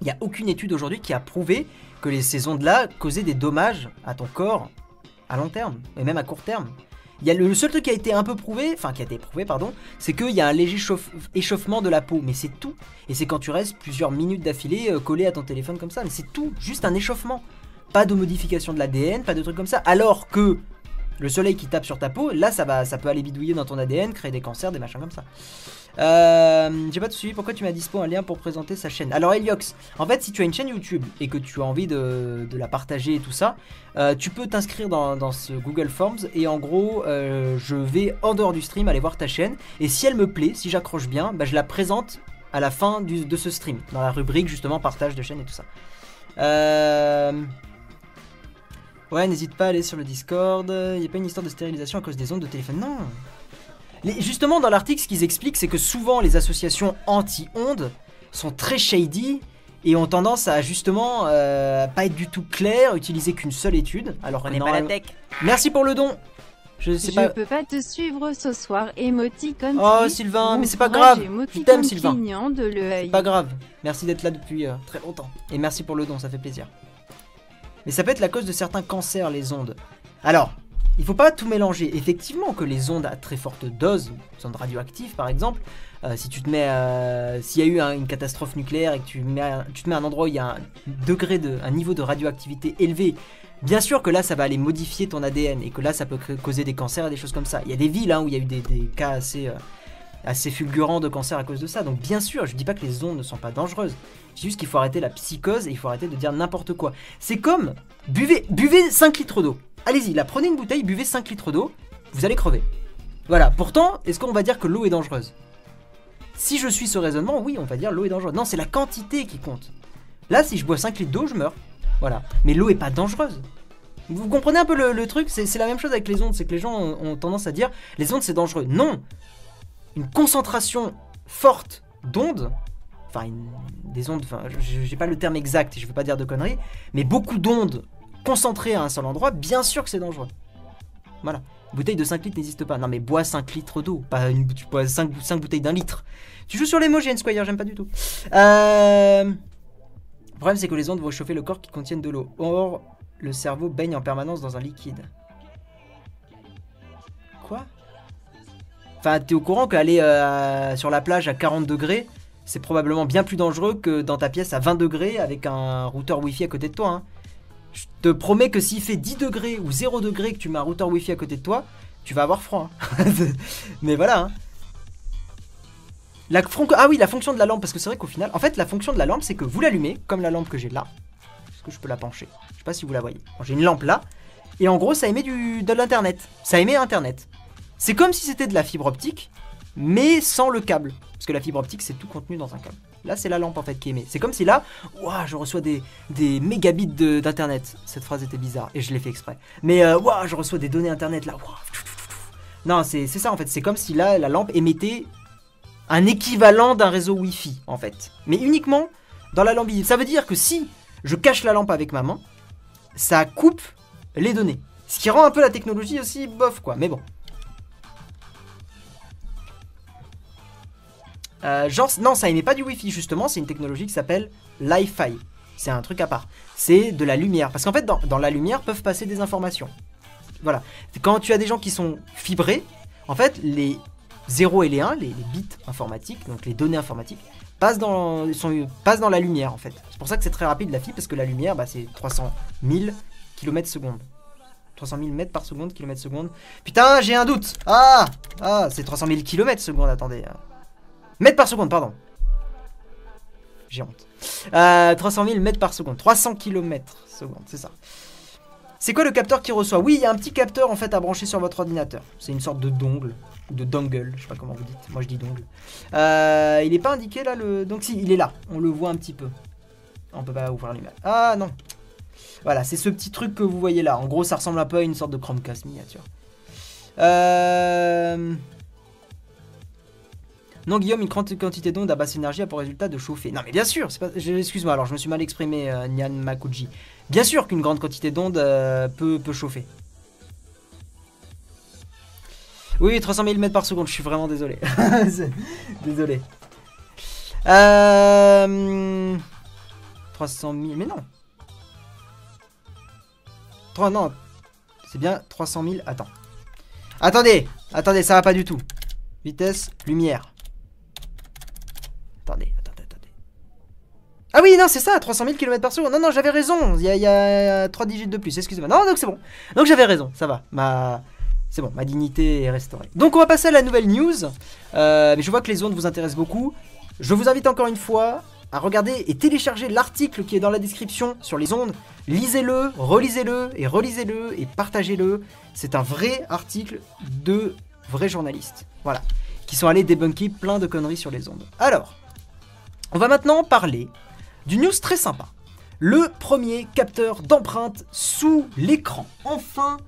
il n'y a aucune étude aujourd'hui qui a prouvé que les, ces ondes-là causaient des dommages à ton corps à long terme, et même à court terme. Il y a le, seul truc qui a été un peu prouvé, enfin qui a été prouvé, pardon, c'est qu'il y a un léger chauffe- échauffement de la peau, mais c'est tout. Et c'est quand tu restes plusieurs minutes d'affilée euh, collé à ton téléphone comme ça, mais c'est tout, juste un échauffement. Pas de modification de l'ADN, pas de trucs comme ça. Alors que le soleil qui tape sur ta peau, là ça va, ça peut aller bidouiller dans ton ADN, créer des cancers, des machins comme ça. Euh, J'ai pas tout suivi, pourquoi tu m'as dispo un lien pour présenter sa chaîne? Alors Eliox, en fait si tu as une chaîne YouTube et que tu as envie de, la partager et tout ça, euh, tu peux t'inscrire dans, ce Google Forms et en gros euh, je vais en dehors du stream aller voir ta chaîne et si elle me plaît, si j'accroche bien, bah, je la présente à la fin de ce stream, dans la rubrique justement partage de chaîne et tout ça. Euh... Ouais, n'hésite pas à aller sur le Discord. Il n'y a pas une histoire de stérilisation à cause des ondes de téléphone. Non. Les- justement, dans l'article, ce qu'ils expliquent, c'est que souvent les associations anti-ondes sont très shady et ont tendance à justement euh, pas être du tout claires, utiliser qu'une seule étude. Alors, que normalement- tech. Merci pour le don. Je sais Je pas. peux pas te suivre ce soir, émoticône. Oh Sylvain, mais c'est pas grave. Je t'aime Sylvain. C'est pas grave. Merci d'être là depuis euh, très longtemps. Et merci pour le don, ça fait plaisir. Mais ça peut être la cause de certains cancers, les ondes. Alors, il faut pas tout mélanger. Effectivement que les ondes à très forte dose, ondes radioactives par exemple, euh, si tu te mets, euh, s'il y a eu un- une catastrophe nucléaire et que tu, te mets à un endroit où il y a un degré de, un niveau de radioactivité élevé, bien sûr que là ça va aller modifier ton ADN et que là ça peut causer des cancers et des choses comme ça. Il y a des villes hein, où il y a eu des, des cas assez, euh, assez fulgurants de cancer à cause de ça. Donc bien sûr, je dis pas que les ondes ne sont pas dangereuses. Je dis juste qu'il faut arrêter la psychose et il faut arrêter de dire n'importe quoi. C'est comme buvez, buvez 5 litres d'eau. Allez-y, là, prenez une bouteille, buvez 5 litres d'eau, vous allez crever. Voilà, pourtant, est-ce qu'on va dire que l'eau est dangereuse? Si je suis ce raisonnement, oui, on va dire l'eau est dangereuse. Non, c'est la quantité qui compte. Là, si je bois 5 litres d'eau, je meurs. Voilà. Mais l'eau est pas dangereuse. Vous comprenez un peu le, truc? C'est la même chose avec les ondes, c'est que les gens ont tendance à dire les ondes c'est dangereux. Non Une concentration forte d'ondes, enfin des ondes, enfin j'ai pas le terme exact je veux pas dire de conneries, mais beaucoup d'ondes concentrées à un seul endroit, bien sûr que c'est dangereux. Voilà. Bouteille de 5 litres n'existe pas. Non mais bois 5 litres d'eau, pas une, tu bois 5, bouteilles d'un litre. Tu joues sur les mots, Squire, j'aime pas du tout. Euh... Le problème c'est que les ondes vont chauffer le corps qui contiennent de l'eau. Or, le cerveau baigne en permanence dans un liquide. Quoi? Enfin, t'es au courant qu'aller euh, sur la plage à 40 degrés, c'est probablement bien plus dangereux que dans ta pièce à 20 degrés avec un routeur Wi-Fi à côté de toi. hein. Je te promets que s'il fait 10 degrés ou 0 degrés que tu mets un routeur Wi-Fi à côté de toi, tu vas avoir froid. hein. Mais voilà. hein. Ah oui, la fonction de la lampe, parce que c'est vrai qu'au final, en fait, la fonction de la lampe, c'est que vous l'allumez, comme la lampe que j'ai là. Est-ce que je peux la pencher? Je sais pas si vous la voyez. J'ai une lampe là, et en gros, ça émet de l'internet. Ça émet internet. C'est comme si c'était de la fibre optique, mais sans le câble. Parce que la fibre optique, c'est tout contenu dans un câble. Là, c'est la lampe en fait qui émet. C'est comme si là, ouah, je reçois des, des mégabits d'internet. Cette phrase était bizarre et je l'ai fait exprès. Mais euh, ouah, je reçois des données internet là. tchou. Non, c'est ça en fait. C'est comme si là, la lampe émettait un équivalent d'un réseau Wi-Fi en fait. Mais uniquement dans la lampe. Ça veut dire que si je cache la lampe avec ma main, ça coupe les données. Ce qui rend un peu la technologie aussi bof, quoi. Mais bon. Euh, genre, non, ça émet pas du Wi-Fi, justement. C'est une technologie qui s'appelle Li-Fi. C'est un truc à part. C'est de la lumière. Parce qu'en fait, dans, dans la lumière peuvent passer des informations. Voilà. Quand tu as des gens qui sont fibrés, en fait, les 0 et les 1, les, bits informatiques, donc les données informatiques, passent dans, sont, passent dans la lumière, en fait. C'est pour ça que c'est très rapide, la fibre, parce que la lumière, bah, c'est 300 000 km secondes. 300 000 mètres par seconde, kilomètres seconde. Putain, j'ai un doute. Ah Ah, c'est 300 000 km secondes, attendez. Mètres par seconde, pardon. J'ai honte. Euh, 300 000 mètres par seconde. 300 km seconde, c'est ça. C'est quoi le capteur qui reçoit? Oui, il y a un petit capteur en fait à brancher sur votre ordinateur. C'est une sorte de dongle de dongle, je sais pas comment vous dites. Moi je dis dongle. Euh, il est pas indiqué là le. Donc si, il est là. On le voit un petit peu. On peut pas ouvrir l'image. Ah non. Voilà, c'est ce petit truc que vous voyez là. En gros, ça ressemble un peu à une sorte de Chromecast miniature. Euh... Non, Guillaume, une grande quantité d'ondes à basse énergie a pour résultat de chauffer. Non, mais bien sûr, pas... excuse-moi, alors je me suis mal exprimé, euh, Nyan Makuji. Bien sûr qu'une grande quantité d'ondes euh, peut, chauffer. Oui, 300 000 mètres par seconde, je suis vraiment désolé. Désolé. Euh... 300 000, mais non. 3, non. C'est bien 300 000, attends. Attendez, attendez, ça va pas du tout. Vitesse, lumière. Attendez, attendez, attendez. Ah oui, non, c'est ça, 300 000 km par seconde. Non, non, j'avais raison. Il y a, il y a 3 digits de plus, excusez-moi. Non, donc c'est bon. Donc j'avais raison, ça va. Ma... C'est bon, ma dignité est restaurée. Donc on va passer à la nouvelle news. Euh, mais je vois que les ondes vous intéressent beaucoup. Je vous invite encore une fois à regarder et télécharger l'article qui est dans la description sur les ondes. Lisez-le, relisez-le et relisez-le et partagez-le. C'est un vrai article de vrais journalistes. Voilà. Qui sont allés débunker plein de conneries sur les ondes. Alors, on va maintenant parler d'une news très sympa. Le premier capteur d'empreinte sous l'écran. Enfin,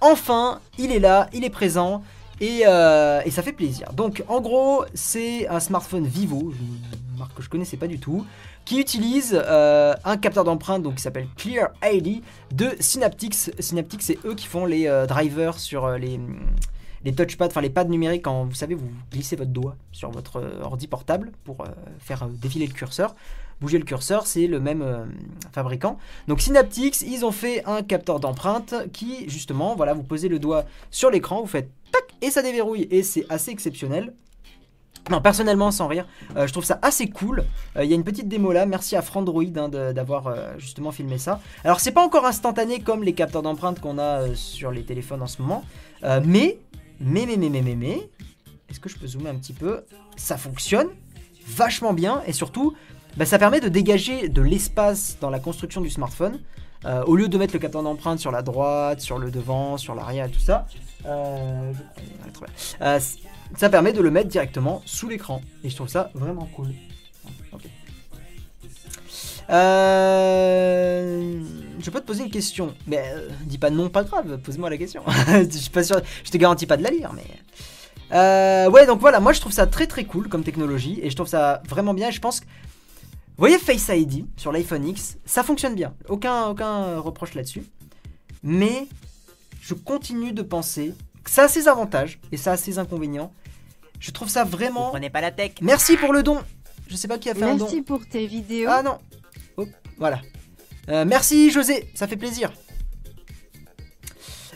enfin, il est là, il est présent. Et, euh, et ça fait plaisir. Donc en gros, c'est un smartphone Vivo, une marque que je connaissais pas du tout, qui utilise euh, un capteur d'empreinte donc qui s'appelle Clear ID de Synaptics. Synaptics, c'est eux qui font les euh, drivers sur les les touchpads, enfin les pads numériques quand vous savez vous glissez votre doigt sur votre euh, ordi portable pour euh, faire euh, défiler le curseur. Bouger le curseur, c'est le même fabricant. Donc Synaptics, ils ont fait un capteur d'empreinte qui justement, voilà, vous posez le doigt sur l'écran, vous faites tac et ça déverrouille et c'est assez exceptionnel. Non, personnellement, sans rire, je trouve ça assez cool. Il y a une petite démo là, merci à Frandroid hein, d'avoir justement filmé ça. Alors, c'est pas encore instantané comme les capteurs d'empreinte qu'on a sur les téléphones en ce moment, mais, mais, mais, mais, mais, mais, mais, est-ce que je peux zoomer un petit peu? Ça fonctionne vachement bien et surtout, bah, ça permet de dégager de l'espace dans la construction du smartphone. Euh, au lieu de mettre le capteur d'empreinte sur la droite, sur le devant, sur l'arrière et tout ça, euh. Euh, ça permet de le mettre directement sous l'écran. Et je trouve ça vraiment cool. Euh, je peux te poser une question, mais euh, dis pas non, pas grave, pose-moi la question. je suis pas sûr, je te garantis pas de la lire, mais. Euh, ouais, donc voilà, moi je trouve ça très très cool comme technologie et je trouve ça vraiment bien. Et je pense que. Vous voyez Face ID sur l'iPhone X, ça fonctionne bien. Aucun, aucun reproche là-dessus. Mais je continue de penser que ça a ses avantages et ça a ses inconvénients. Je trouve ça vraiment. Prenez pas la tech. Merci pour le don. Je sais pas qui a fait un don. Merci pour tes vidéos. Ah non. Voilà. Euh, merci José, ça fait plaisir.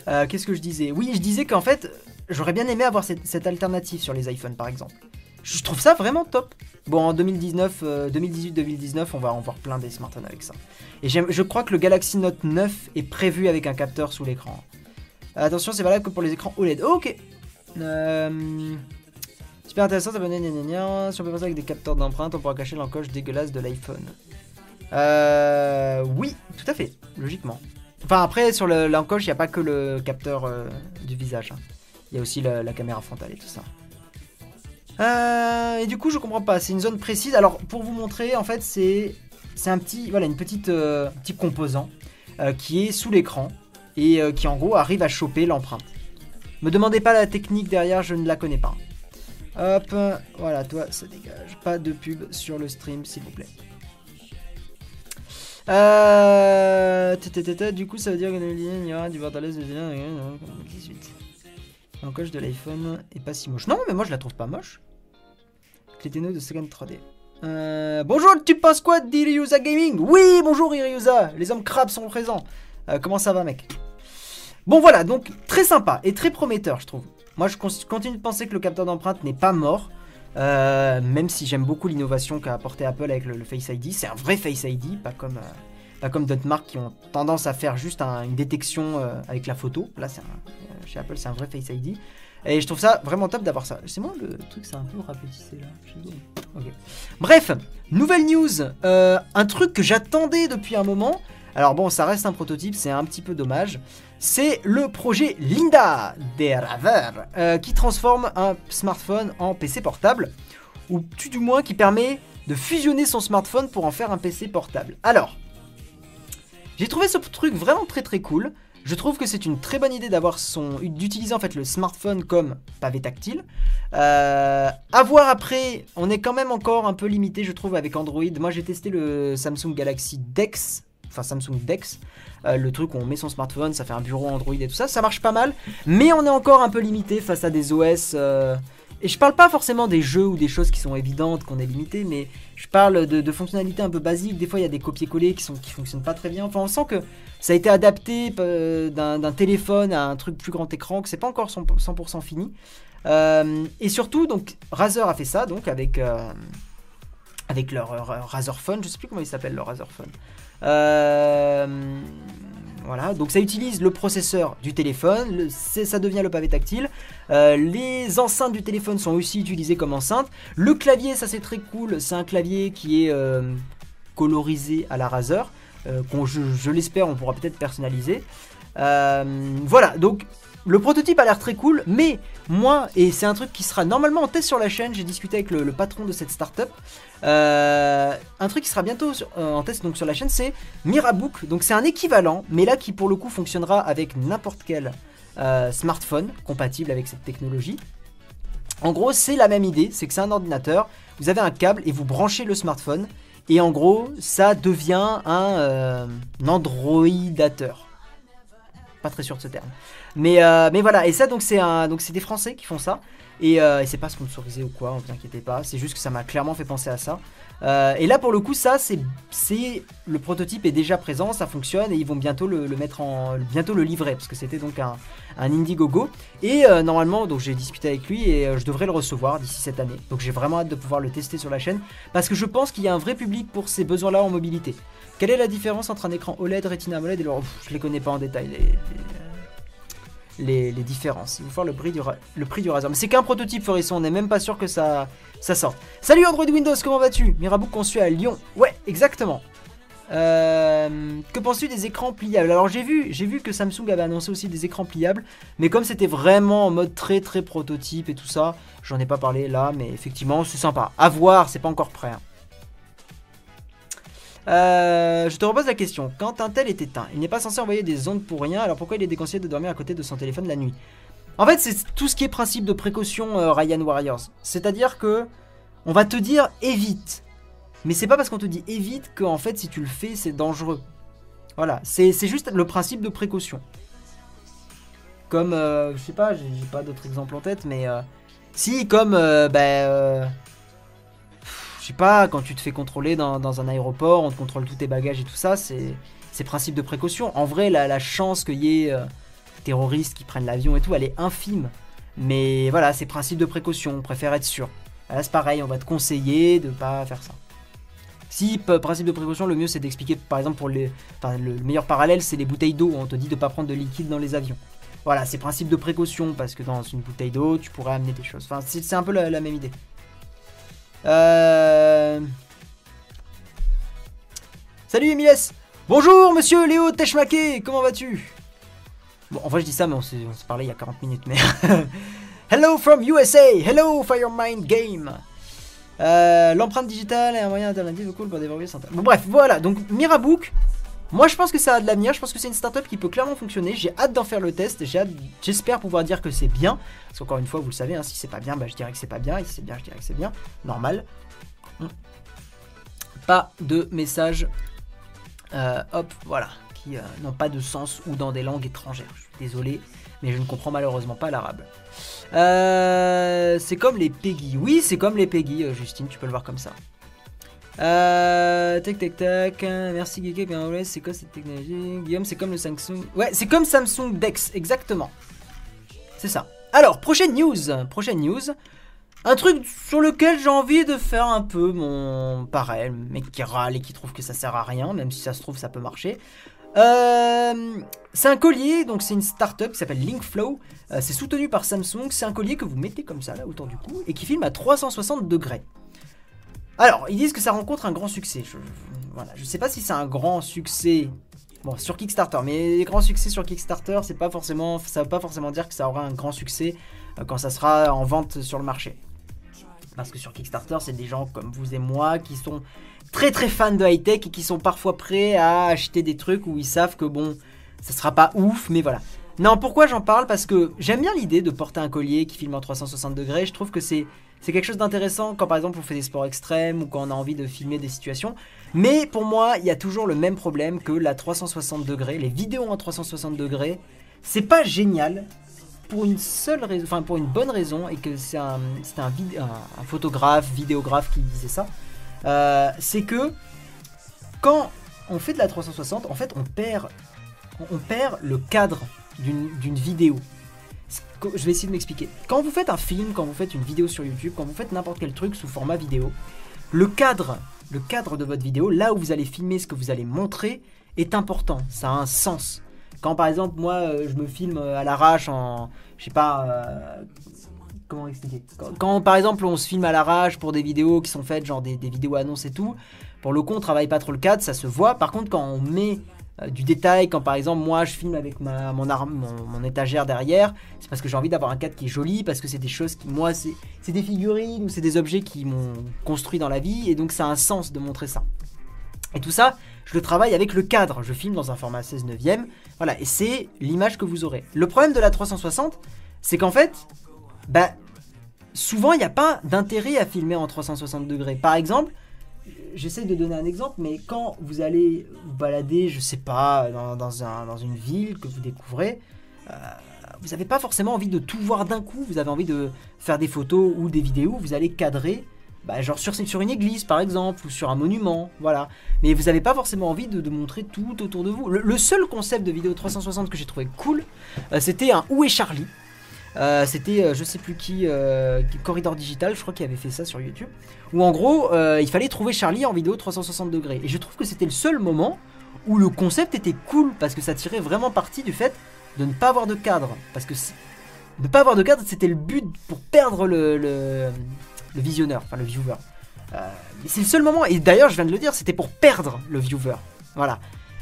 Euh, Qu'est-ce que je disais? Oui, je disais qu'en fait, j'aurais bien aimé avoir cette, alternative sur les iPhones par exemple. Je trouve ça vraiment top. Bon, en 2019, euh, 2018-2019, on va en voir plein des smartphones avec ça. Et je crois que le Galaxy Note 9 est prévu avec un capteur sous l'écran. Euh, attention, c'est valable que pour les écrans OLED. ok. Euh, super intéressant, ça gna. Si on peut passer avec des capteurs d'empreinte, on pourra cacher l'encoche dégueulasse de l'iPhone. Euh, oui, tout à fait, logiquement. Enfin, après, sur le- l'encoche, il n'y a pas que le capteur euh, du visage. hein. Il y a aussi la, caméra frontale et tout ça. Euh, et du coup, je comprends pas. C'est une zone précise. Alors, pour vous montrer, en fait, c'est un petit, voilà, une petite euh, petit composant euh, qui est sous l'écran et qui en gros arrive à choper l'empreinte. Me demandez pas la technique derrière, je ne la connais pas. Hop, voilà, toi, ça dégage. Pas de pub sur le stream, s'il vous plaît. Euh... Du coup, ça veut dire qu'il y aura du borderless de 18. L'encoche de l'iPhone est pas si moche. Non, mais moi je la trouve pas moche. Cléteno de Second 3D. Euh, bonjour, tu penses quoi d'Iriusa Gaming? Oui, bonjour Iriusa, les hommes crabes sont présents. Euh, comment ça va, mec? Bon, voilà, donc très sympa et très prometteur, je trouve. Moi, je con- continue de penser que le capteur d'empreinte n'est pas mort. Euh, même si j'aime beaucoup l'innovation qu'a apporté Apple avec le, Face ID, c'est un vrai Face ID, pas comme, euh, pas comme d'autres marques qui ont tendance à faire juste un- une détection euh, avec la photo. Là, un- chez Apple, c'est un vrai Face ID. Et je trouve ça vraiment top d'avoir ça. C'est moi le truc, c'est un peu rapetissé là. Bref, nouvelle news. un truc que j'attendais depuis un moment. Alors bon, ça reste un prototype, c'est un petit peu dommage. C'est le projet Linda des Raver euh, qui transforme un smartphone en PC portable, ou tout du moins qui permet de fusionner son smartphone pour en faire un PC portable. Alors, j'ai trouvé ce truc vraiment très très cool. Je trouve que c'est une très bonne idée d'avoir son, d'utiliser en fait le smartphone comme pavé tactile. Euh, à voir après, on est quand même encore un peu limité, je trouve, avec Android. Moi, j'ai testé le Samsung Galaxy Dex, enfin Samsung Dex, euh, le truc où on met son smartphone, ça fait un bureau Android et tout ça, ça marche pas mal, mais on est encore un peu limité face à des OS. euh, et je parle pas forcément des jeux ou des choses qui sont évidentes, qu'on est limité, mais je parle de, fonctionnalités un peu basiques. Des fois, il y a des copier-coller qui, fonctionnent pas très bien. Enfin, on sent que ça a été adapté euh, d'un téléphone à un truc plus grand écran, que c'est pas encore 100%, 100% fini. Et surtout, donc, Razer a fait ça, donc, avec, avec leur, euh, Razer Phone. Je sais plus comment il s'appelle, leur Razer Phone. Euh, voilà, donc ça utilise le processeur du téléphone, ça devient le pavé tactile. Euh, les enceintes du téléphone sont aussi utilisées comme enceintes. Le clavier, ça c'est très cool, c'est un clavier qui est euh, colorisé à la Razer, euh, qu'on je, l'espère on pourra peut-être personnaliser. Voilà, donc le prototype a l'air très cool, mais moi, et c'est un truc qui sera normalement en test sur la chaîne, j'ai discuté avec le, patron de cette startup, euh, un truc qui sera bientôt euh, en test donc sur la chaîne, c'est Mirabook. Donc c'est un équivalent, mais là qui pour le coup fonctionnera avec n'importe quel euh, smartphone compatible avec cette technologie. En gros, c'est la même idée, c'est que c'est un ordinateur, vous avez un câble et vous branchez le smartphone, et en gros, ça devient un, un androidateur. Pas très sûr de ce terme. Mais, euh, mais voilà, et ça donc c'est des Français qui font ça. Et, euh, et c'est pas sponsorisé ou quoi, ne vous inquiétez pas. C'est juste que ça m'a clairement fait penser à ça. Euh, et là pour le coup, ça c'est, c'est le prototype est déjà présent, ça fonctionne et ils vont bientôt le, mettre en, bientôt le livrer parce que c'était donc un, un Indiegogo. Et euh, normalement, donc j'ai discuté avec lui et je devrais le recevoir d'ici cette année. Donc j'ai vraiment hâte de pouvoir le tester sur la chaîne parce que je pense qu'il y a un vrai public pour ces besoins-là en mobilité. Quelle est la différence entre un écran OLED, Retina AMOLED et le... Pff, je les connais pas en détail les, les- différences. Il faut voir le prix du, le prix du. Mais c'est qu'un prototype, Forisson, on n'est même pas sûr que ça, ça sorte. Salut Android Windows, comment vas-tu? Mirabook conçu à Lyon. Ouais, exactement. Euh, que penses-tu des écrans pliables? Alors j'ai vu, j'ai vu que Samsung avait annoncé aussi des écrans pliables, mais comme c'était vraiment en mode très très prototype et tout ça, j'en ai pas parlé là, mais effectivement c'est sympa. À voir, c'est pas encore prêt. hein. Euh, je te repose la question. Quand un tel est éteint, il n'est pas censé envoyer des ondes pour rien, alors pourquoi il est déconseillé de dormir à côté de son téléphone la nuit? En fait, c'est tout ce qui est principe de précaution euh, Ryan Warriors. C'est-à-dire que on va te dire évite. Mais c'est pas parce qu'on te dit évite que en fait si tu le fais c'est dangereux. Voilà, c'est juste le principe de précaution. Comme, euh, je sais pas, j'ai pas d'autres exemples en tête, mais euh, si, comme, pff, je sais pas, quand tu te fais contrôler dans, un aéroport, on te contrôle tous tes bagages et tout ça, c'est c'est principe de précaution. En vrai, la, chance qu'il y ait euh, terroristes qui prennent l'avion et tout, elle est infime. Mais voilà, c'est principe de précaution, on préfère être sûr. Là, c'est pareil, on va te conseiller de pas faire ça. Si, principe de précaution, le mieux c'est d'expliquer, par exemple, pour les. Le meilleur parallèle, c'est les bouteilles d'eau. On te dit de pas prendre de liquide dans les avions. Voilà, c'est principe de précaution, parce que dans une bouteille d'eau, tu pourrais amener des choses. Enfin, c'est un peu la même idée. Euh... Salut Emiles Bonjour monsieur Léo Techmaquet, comment vas-tu? Bon, en vrai, je dis ça, mais on s'est parlé il y a 40 minutes, mais. Hello from USA Hello Firemind Game. Euh, L'empreinte digitale est un moyen alternatif cool pour développer son Bon, bref, voilà, donc Mirabook. Moi, je pense que ça a de l'avenir. Je pense que c'est une startup qui peut clairement fonctionner. J'ai hâte d'en faire le test. J'espère pouvoir dire que c'est bien. Parce qu'encore une fois, vous le savez, hein, si c'est pas bien, bah, je dirais que c'est pas bien. Et si c'est bien, je dirais que c'est bien. Normal. Pas de message Euh, hop, voilà, qui euh, n'ont pas de sens ou dans des langues étrangères. Je suis désolé, mais je ne comprends malheureusement pas l'arabe. Euh, c'est comme les Peggy. Oui, c'est comme les Peggy, Justine, tu peux le voir comme ça. Euh, tac tac tac. hein, Merci Geek bien ouais, c'est quoi cette technologie? Guillaume, c'est comme le Samsung. Ouais, c'est comme Samsung Dex, exactement. C'est ça. Alors, prochaine news. Prochaine news. Un truc sur lequel j'ai envie de faire un peu mon pareil, mec qui râle et qui trouve que ça sert à rien, même si ça se trouve ça peut marcher. Euh, c'est un collier, donc c'est une startup qui s'appelle Linkflow. Euh, c'est soutenu par Samsung. C'est un collier que vous mettez comme ça là autour du cou et qui filme à 360 degrés. Alors, ils disent que ça rencontre un grand succès. Je, voilà, je sais pas si c'est un grand succès. Bon, sur Kickstarter, mais les grands succès sur Kickstarter, c'est pas forcément, ça veut pas forcément dire que ça aura un grand succès euh, quand ça sera en vente sur le marché. Parce que sur Kickstarter, c'est des gens comme vous et moi qui sont très très fans de high-tech et qui sont parfois prêts à acheter des trucs où ils savent que bon, ça sera pas ouf, mais voilà. Non, pourquoi j'en parle? Parce que j'aime bien l'idée de porter un collier qui filme en 360 degrés. Je trouve que c'est c'est quelque chose d'intéressant quand par exemple on fait des sports extrêmes ou quand on a envie de filmer des situations. Mais pour moi, il y a toujours le même problème que la 360 degrés, les vidéos en 360 degrés. C'est pas génial pour une seule raison, pour une bonne raison, et que c'est un, c'était un, photographe, vidéographe qui disait ça. Euh, c'est que quand on fait de la 360, en fait, on perd, on- perd le cadre d'une vidéo. Je vais essayer de m'expliquer. Quand vous faites un film, quand vous faites une vidéo sur YouTube, quand vous faites n'importe quel truc sous format vidéo, le cadre, le cadre de votre vidéo, là où vous allez filmer ce que vous allez montrer, est important. Ça a un sens. Quand par exemple moi euh, je me filme euh, à l'arrache en, je sais pas, euh, comment expliquer? Quand, quand, par exemple on se filme à l'arrache pour des vidéos qui sont faites genre des, des vidéos annonces et tout, pour le coup on travaille pas trop le cadre, ça se voit. Par contre quand on met euh, du détail, quand par exemple moi je filme avec ma, mon, arme, mon, étagère derrière, c'est parce que j'ai envie d'avoir un cadre qui est joli, parce que c'est des choses qui moi c'est c'est des figurines ou c'est des objets qui m'ont construit dans la vie et donc ça a un sens de montrer ça. Et tout ça, je le travaille avec le cadre. Je filme dans un format 16 neuvième. Voilà, et c'est l'image que vous aurez. Le problème de la 360, c'est qu'en fait, bah, souvent il n'y a pas d'intérêt à filmer en 360 degrés. Par exemple, j'essaie de donner un exemple, mais quand vous allez vous balader, je sais pas, dans, dans un- dans une ville que vous découvrez, euh, vous n'avez pas forcément envie de tout voir d'un coup. Vous avez envie de faire des photos ou des vidéos. Vous allez cadrer, bah, genre sur, une église par exemple, ou sur un monument, voilà. Mais vous n'avez pas forcément envie de, montrer tout autour de vous. Le, le seul concept de vidéo 360 que j'ai trouvé cool, euh, c'était un Où est Charlie? Euh, C'était euh, je sais plus qui, euh, qui- Corridor Digital, je crois qu'il avait fait ça sur YouTube. Où en gros, il fallait trouver Charlie en vidéo 360 degrés. Et je trouve que c'était le seul moment où le concept était cool parce que ça tirait vraiment parti du fait de ne pas avoir de cadre. Parce que ne pas avoir de cadre, c'était le but pour perdre le, le, visionneur, enfin le viewer. C'est le seul moment, et d'ailleurs je viens de le dire, c'était pour perdre le viewer. Voilà.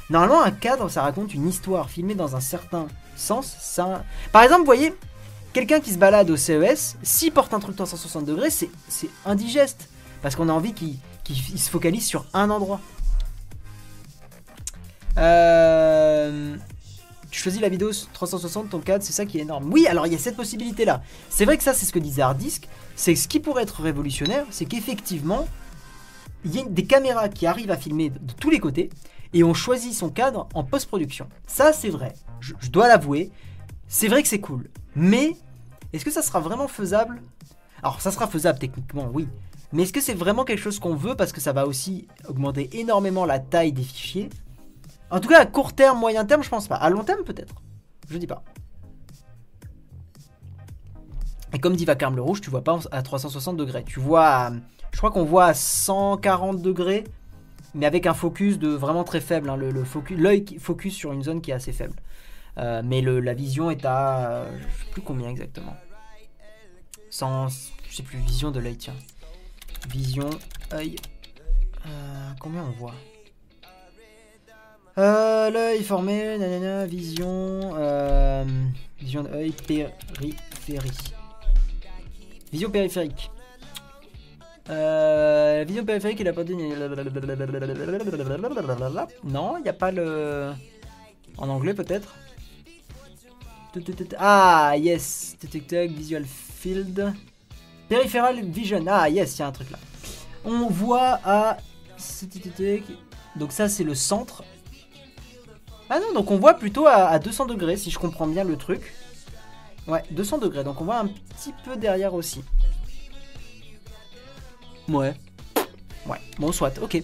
Normalement, un cadre, ça raconte une histoire filmée dans un certain sens. Ça... Par exemple, vous voyez, quelqu'un qui se balade au CES, s'il porte un truc 360 degrés, c'est indigeste. Parce qu'on a envie qu'il se focalise sur un endroit. Euh... Tu choisis la vidéo 360, ton cadre, c'est ça qui est énorme. Oui, alors il y a cette possibilité-là. C'est vrai que ça, c'est ce que disait Hardisk. C'est ce qui pourrait être révolutionnaire, c'est qu'effectivement, il y a des caméras qui arrivent à filmer de de tous les côtés et on choisit son cadre en post-production. Ça, c'est vrai. Je dois l'avouer. C'est vrai que c'est cool. Mais est-ce que ça sera vraiment faisable? Alors, ça sera faisable techniquement, oui. Mais est-ce que c'est vraiment quelque chose qu'on veut parce que ça va aussi augmenter énormément la taille des fichiers? En tout cas, à court terme, moyen terme, je pense pas. À long terme, peut-être. Je dis pas. Et comme dit Vacarme le Rouge, tu vois pas à 360 degrés. Tu vois, je crois qu'on voit à 140 degrés, mais avec un focus de vraiment très faible. hein. Le, focus, l'œil focus sur une zone qui est assez faible. Euh, mais le- la vision est à, je sais plus combien exactement. 100, je sais plus, vision de l'œil, tiens. Vision, œil. Euh, combien on voit? Euh, L'œil formé, nanana, vision, vision d'œil, périphérie. Vision périphérique. Euh, vision périphérique, il a pas dit. Non, il n'y a pas le. En anglais peut-être Ah, yes. Visual field. Peripheral vision. Ah, yes, il y a un truc là. On voit à. Donc, ça, c'est le centre. Ah non, donc on voit plutôt à, à 200 degrés, si je comprends bien le truc. Ouais, 200 degrés, donc on voit un petit peu derrière aussi. Ouais. Ouais, bon, soit, ok.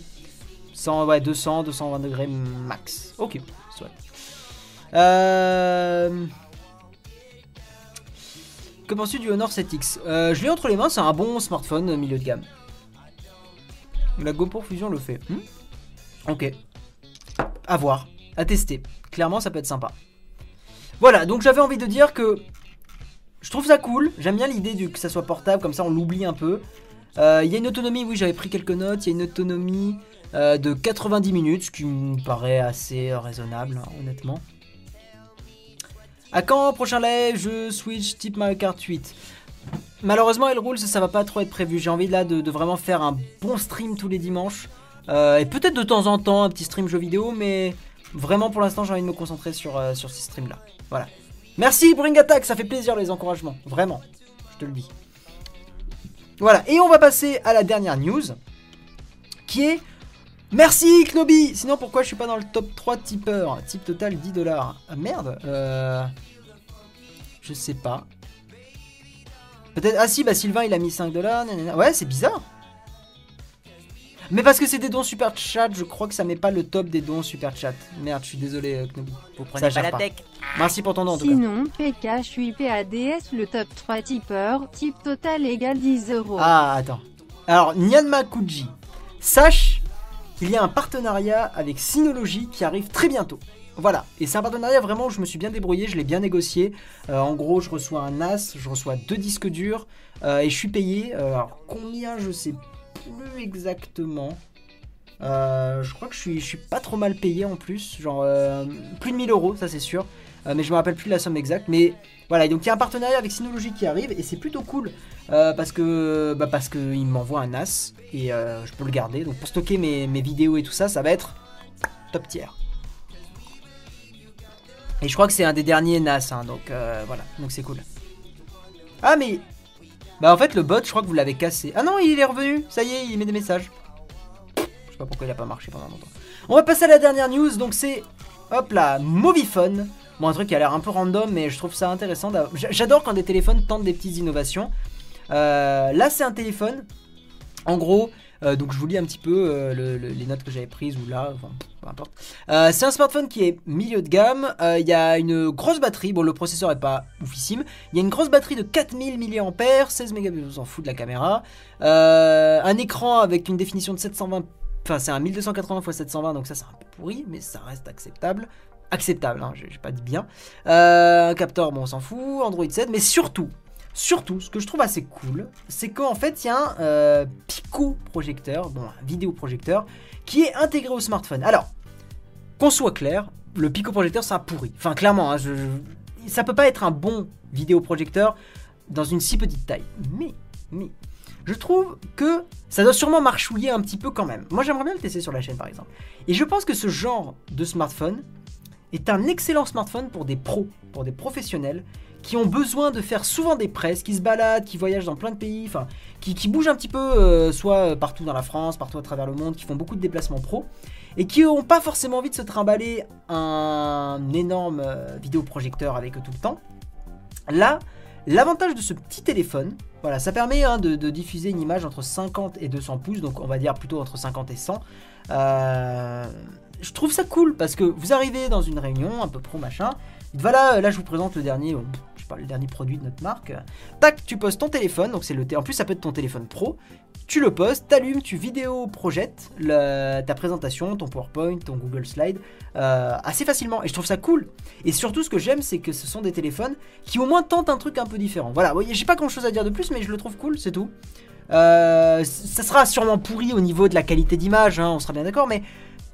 100, ouais, 200, 220 degrés max. Ok, soit. Euh... Que penses-tu du Honor 7X Euh, Je l'ai entre les mains, c'est un bon smartphone euh, milieu de gamme. La GoPro Fusion le fait. Hmm? Ok. À voir, à tester. Clairement, ça peut être sympa. Voilà, donc j'avais envie de dire que je trouve ça cool. J'aime bien l'idée que ça soit portable, comme ça on l'oublie un peu. Euh, Il y a une autonomie, oui, j'avais pris quelques notes. Il y a une autonomie euh, de 90 minutes, ce qui me paraît assez raisonnable, hein, honnêtement. À quand prochain live? Je Switch type Mario Kart 8 Malheureusement, elle roule, ça, ça va pas trop être prévu. J'ai envie là de, vraiment faire un bon stream tous les dimanches. Euh, et peut-être de temps en temps un petit stream jeu vidéo, mais vraiment pour l'instant, j'ai envie de me concentrer sur, euh, sur ces streams là. Voilà. Merci Bring Attack, ça fait plaisir les encouragements. Vraiment, je te le dis. Voilà, et on va passer à la dernière news qui est. Merci Knobi Sinon, pourquoi je suis pas dans le top 3 tipeurs? Type total 10 dollars. Ah merde euh... Je sais pas. Peut-être. Ah si, bah Sylvain il a mis 5 dollars. Ouais, c'est bizarre. Mais parce que c'est des dons super chat, je crois que ça met pas le top des dons super chat. Merde, je suis désolé euh, Knobi. Vous Ça prenez pas gère la pas. tech. Merci pour ton don en tout cas. Sinon, PK, je suis PADS, le top 3 tipeur, type total égale 10 euros. Ah, attends. Alors, Nyanma Kuji, sache qu'il y a un partenariat avec Synology qui arrive très bientôt. Voilà, et c'est un partenariat vraiment où je me suis bien débrouillé, je l'ai bien négocié. Euh, en gros, je reçois un NAS, je reçois deux disques durs euh, et je suis payé. euh, alors, combien je sais plus exactement. Je crois que je suis, suis pas trop mal payé en plus, genre plus de 1000 euros, ça c'est sûr. Euh, mais je me rappelle plus la somme exacte. Mais voilà, donc il y a un partenariat avec Synology qui arrive et c'est plutôt cool. Euh, parce que bah parce que il m'envoie un NAS et euh, je peux le garder. Donc pour stocker mes, vidéos et tout ça, ça va être top tier. Et je crois que c'est un des derniers NAS, hein, donc voilà, donc c'est cool. Ah mais bah en fait le bot, je crois que vous l'avez cassé. Ah non, il est revenu. Ça y est, il met des messages. Je sais pas pourquoi il a pas marché pendant longtemps. On va passer à la dernière news. Donc c'est hop là, Movifone. Bon, un truc qui a l'air un peu random, mais je trouve ça intéressant. J'adore quand des téléphones tentent des petites innovations. Euh, là, c'est un téléphone. En gros, euh, donc je vous lis un petit peu euh, le- le- les notes que j'avais prises ou là, enfin, peu importe. C'est un smartphone qui est milieu de gamme. Il y a une grosse batterie. Bon, le processeur est pas oufissime. Il y a une grosse batterie de 4000 mAh, 16 mégapixels, on s'en fout de la caméra. Un écran avec une définition de 720. Enfin, c'est un 1280 x 720, donc ça c'est un peu pourri, mais ça reste acceptable. Acceptable, hein, j'ai pas dit bien. Euh, un capteur, bon, on s'en fout. Android 7, mais surtout, surtout, ce que je trouve assez cool, c'est qu'en fait, il y a un euh, Pico projecteur, bon, un vidéoprojecteur, qui est intégré au smartphone. Alors, qu'on soit clair, le Pico projecteur, ça a pourri. Enfin, clairement, hein, ça peut pas être un bon vidéoprojecteur dans une si petite taille. Mais, mais, je trouve que ça doit sûrement marchouiller un petit peu quand même. Moi, j'aimerais bien le tester sur la chaîne, par exemple. Et je pense que ce genre de smartphone est un excellent smartphone pour des pros, pour des professionnels qui ont besoin de faire souvent des presses, qui se baladent, qui voyagent dans plein de pays, enfin, qui, qui bougent un petit peu, euh, soit partout dans la France, partout à travers le monde, qui font beaucoup de déplacements pro, et qui n'ont pas forcément envie de se trimballer un énorme euh, vidéoprojecteur avec eux tout le temps. Là, l'avantage de ce petit téléphone, voilà, ça permet hein, de, de diffuser une image entre 50 et 200 pouces, donc on va dire plutôt entre 50 et 100. Euh, je trouve ça cool parce que vous arrivez dans une réunion un peu pro machin. Voilà, là je vous présente le dernier, euh, je sais pas, dernier produit de notre marque. Tac, tu poses ton téléphone, donc c'est le, en plus ça peut être ton téléphone pro. Tu le poses, t'allumes, tu vidéo projettes ta présentation, ton PowerPoint, ton Google Slide euh, assez facilement. Et je trouve ça cool. Et surtout, ce que j'aime, c'est que ce sont des téléphones qui au moins tentent un truc un peu différent. Voilà, j'ai pas grand chose à dire de plus, mais je le trouve cool, c'est tout. Euh, ça sera sûrement pourri au niveau de la qualité d'image, hein, on sera bien d'accord, mais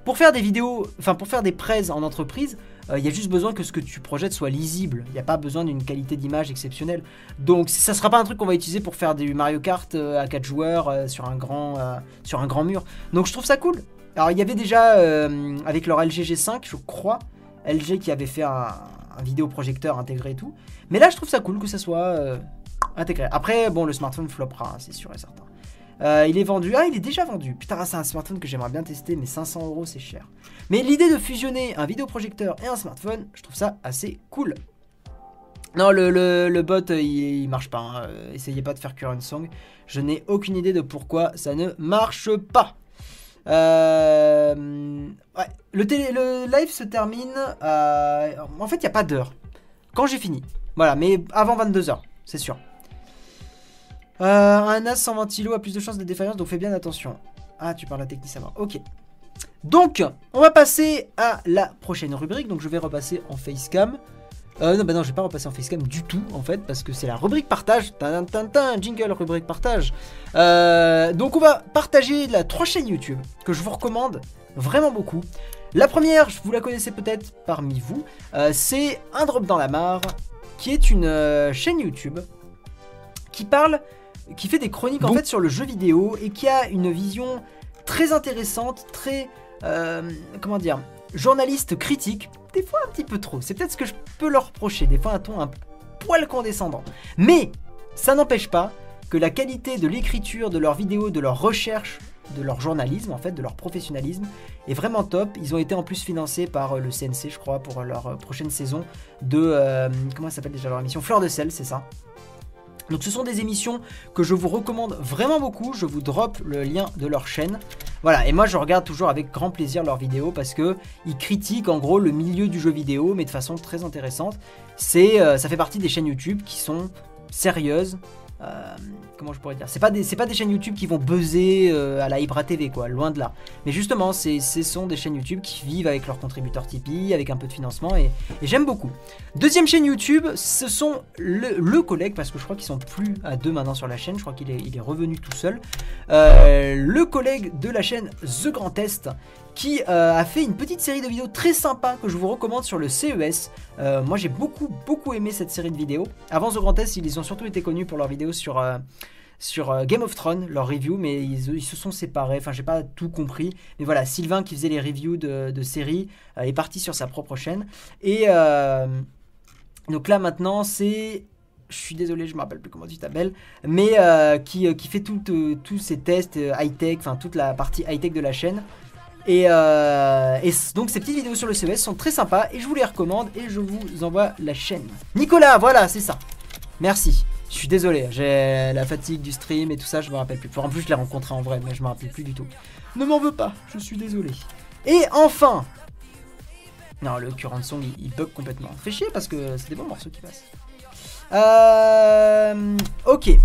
pour faire des vidéos, pour faire des prêts en entreprise, euh, il y a juste besoin que ce que tu projettes soit lisible. Il n'y a pas besoin d'une qualité d'image exceptionnelle. Donc ça sera pas un truc qu'on va utiliser pour faire du Mario Kart euh, à 4 joueurs euh, sur, un grand, mur. Donc je trouve ça cool. Alors il y avait déjà avec leur LG G5, je crois, LG qui avait fait un, vidéoprojecteur intégré et tout. Mais là je trouve ça cool que ça soit intégré. Après bon le smartphone floppera, c'est sûr et certain. Euh, il est vendu. Ah, il est déjà vendu. Putain, c'est un smartphone que j'aimerais bien tester, mais 500 euros, c'est cher. Mais l'idée de fusionner un vidéoprojecteur et un smartphone, je trouve ça assez cool. Non, le, bot, euh, il, marche pas. hein. Euh, Essayez pas de faire current song. Je n'ai aucune idée de pourquoi ça ne marche pas. Le, live se termine. En fait, il n'y a pas d'heure. Quand j'ai fini. Voilà, mais avant 22h, c'est sûr. Un as sans ventilo a plus de chances de défaillance, donc fais bien attention. Ah, tu parles la technique, ça va. Ok. Donc, on va passer à la prochaine rubrique. Donc, je vais repasser en facecam. Euh, non, bah non, je vais pas repasser en facecam du tout, en fait, parce que c'est la rubrique partage. Tin, tin, tin, jingle, rubrique partage. Euh, donc, on va partager la trois chaînes YouTube que je vous recommande vraiment beaucoup. La première, vous la connaissez peut-être parmi vous, euh, c'est Un Drop dans la Mare, qui est une chaîne YouTube qui parle, qui fait des chroniques en fait sur le jeu vidéo et qui a une vision très intéressante, très, euh, comment dire, journaliste critique, des fois un petit peu trop. C'est peut-être ce que je peux leur reprocher, des fois un ton un poil condescendant. Mais ça n'empêche pas que la qualité de l'écriture de leurs vidéos, de leur recherche, de leur journalisme en fait, de leur professionnalisme est vraiment top. Ils ont été en plus financés par euh, le CNC, je crois, pour leur euh, prochaine saison de euh, comment ça s'appelle déjà leur émission? Fleur de sel, c'est ça? Donc ce sont des émissions que je vous recommande vraiment beaucoup. Je vous drop le lien de leur chaîne. Voilà, et moi je regarde toujours avec grand plaisir leurs vidéos parce que ils critiquent en gros le milieu du jeu vidéo, mais de façon très intéressante. C'est, euh, ça fait partie des chaînes YouTube qui sont sérieuses. Euh, comment je pourrais dire? C'est pas des, chaînes YouTube qui vont buzzer euh, à la Ibra TV quoi, loin de là. Mais justement, c'est, ce sont des chaînes YouTube qui vivent avec leurs contributeurs Tipeee, avec un peu de financement et, j'aime beaucoup. Deuxième chaîne YouTube, ce sont le, collègue, parce que je crois qu'ils sont plus à deux maintenant sur la chaîne, je crois qu'il est, est revenu tout seul. Euh, le collègue de la chaîne The Grand Test, qui euh, a fait une petite série de vidéos très sympa que je vous recommande sur le CES. Euh, moi j'ai beaucoup beaucoup aimé cette série de vidéos. Avant The Grand Test, ils ont surtout été connus pour leurs vidéos sur... euh, sur Game of Thrones, leur review, mais ils, se sont séparés. Enfin, j'ai pas tout compris. Mais voilà, Sylvain qui faisait les reviews de, séries est parti sur sa propre chaîne. Et donc là maintenant, c'est. Je suis désolé, je me rappelle plus comment tu t'appelles, mais euh, qui, qui fait tout, euh, tous ces tests high-tech, enfin toute la partie high-tech de la chaîne. Et, euh, donc ces petites vidéos sur le CES sont très sympas et je vous les recommande et je vous envoie la chaîne. Nicolas, voilà, c'est ça. Merci. Je suis désolé, j'ai la fatigue du stream et tout ça, je me rappelle plus. En plus, je l'ai rencontré en vrai, mais je me rappelle plus du tout. Ne m'en veux pas, je suis désolé. Et enfin, non, le current song il, il bug complètement. Fait chier parce que c'est des bons morceaux qui passent. Euh, ok.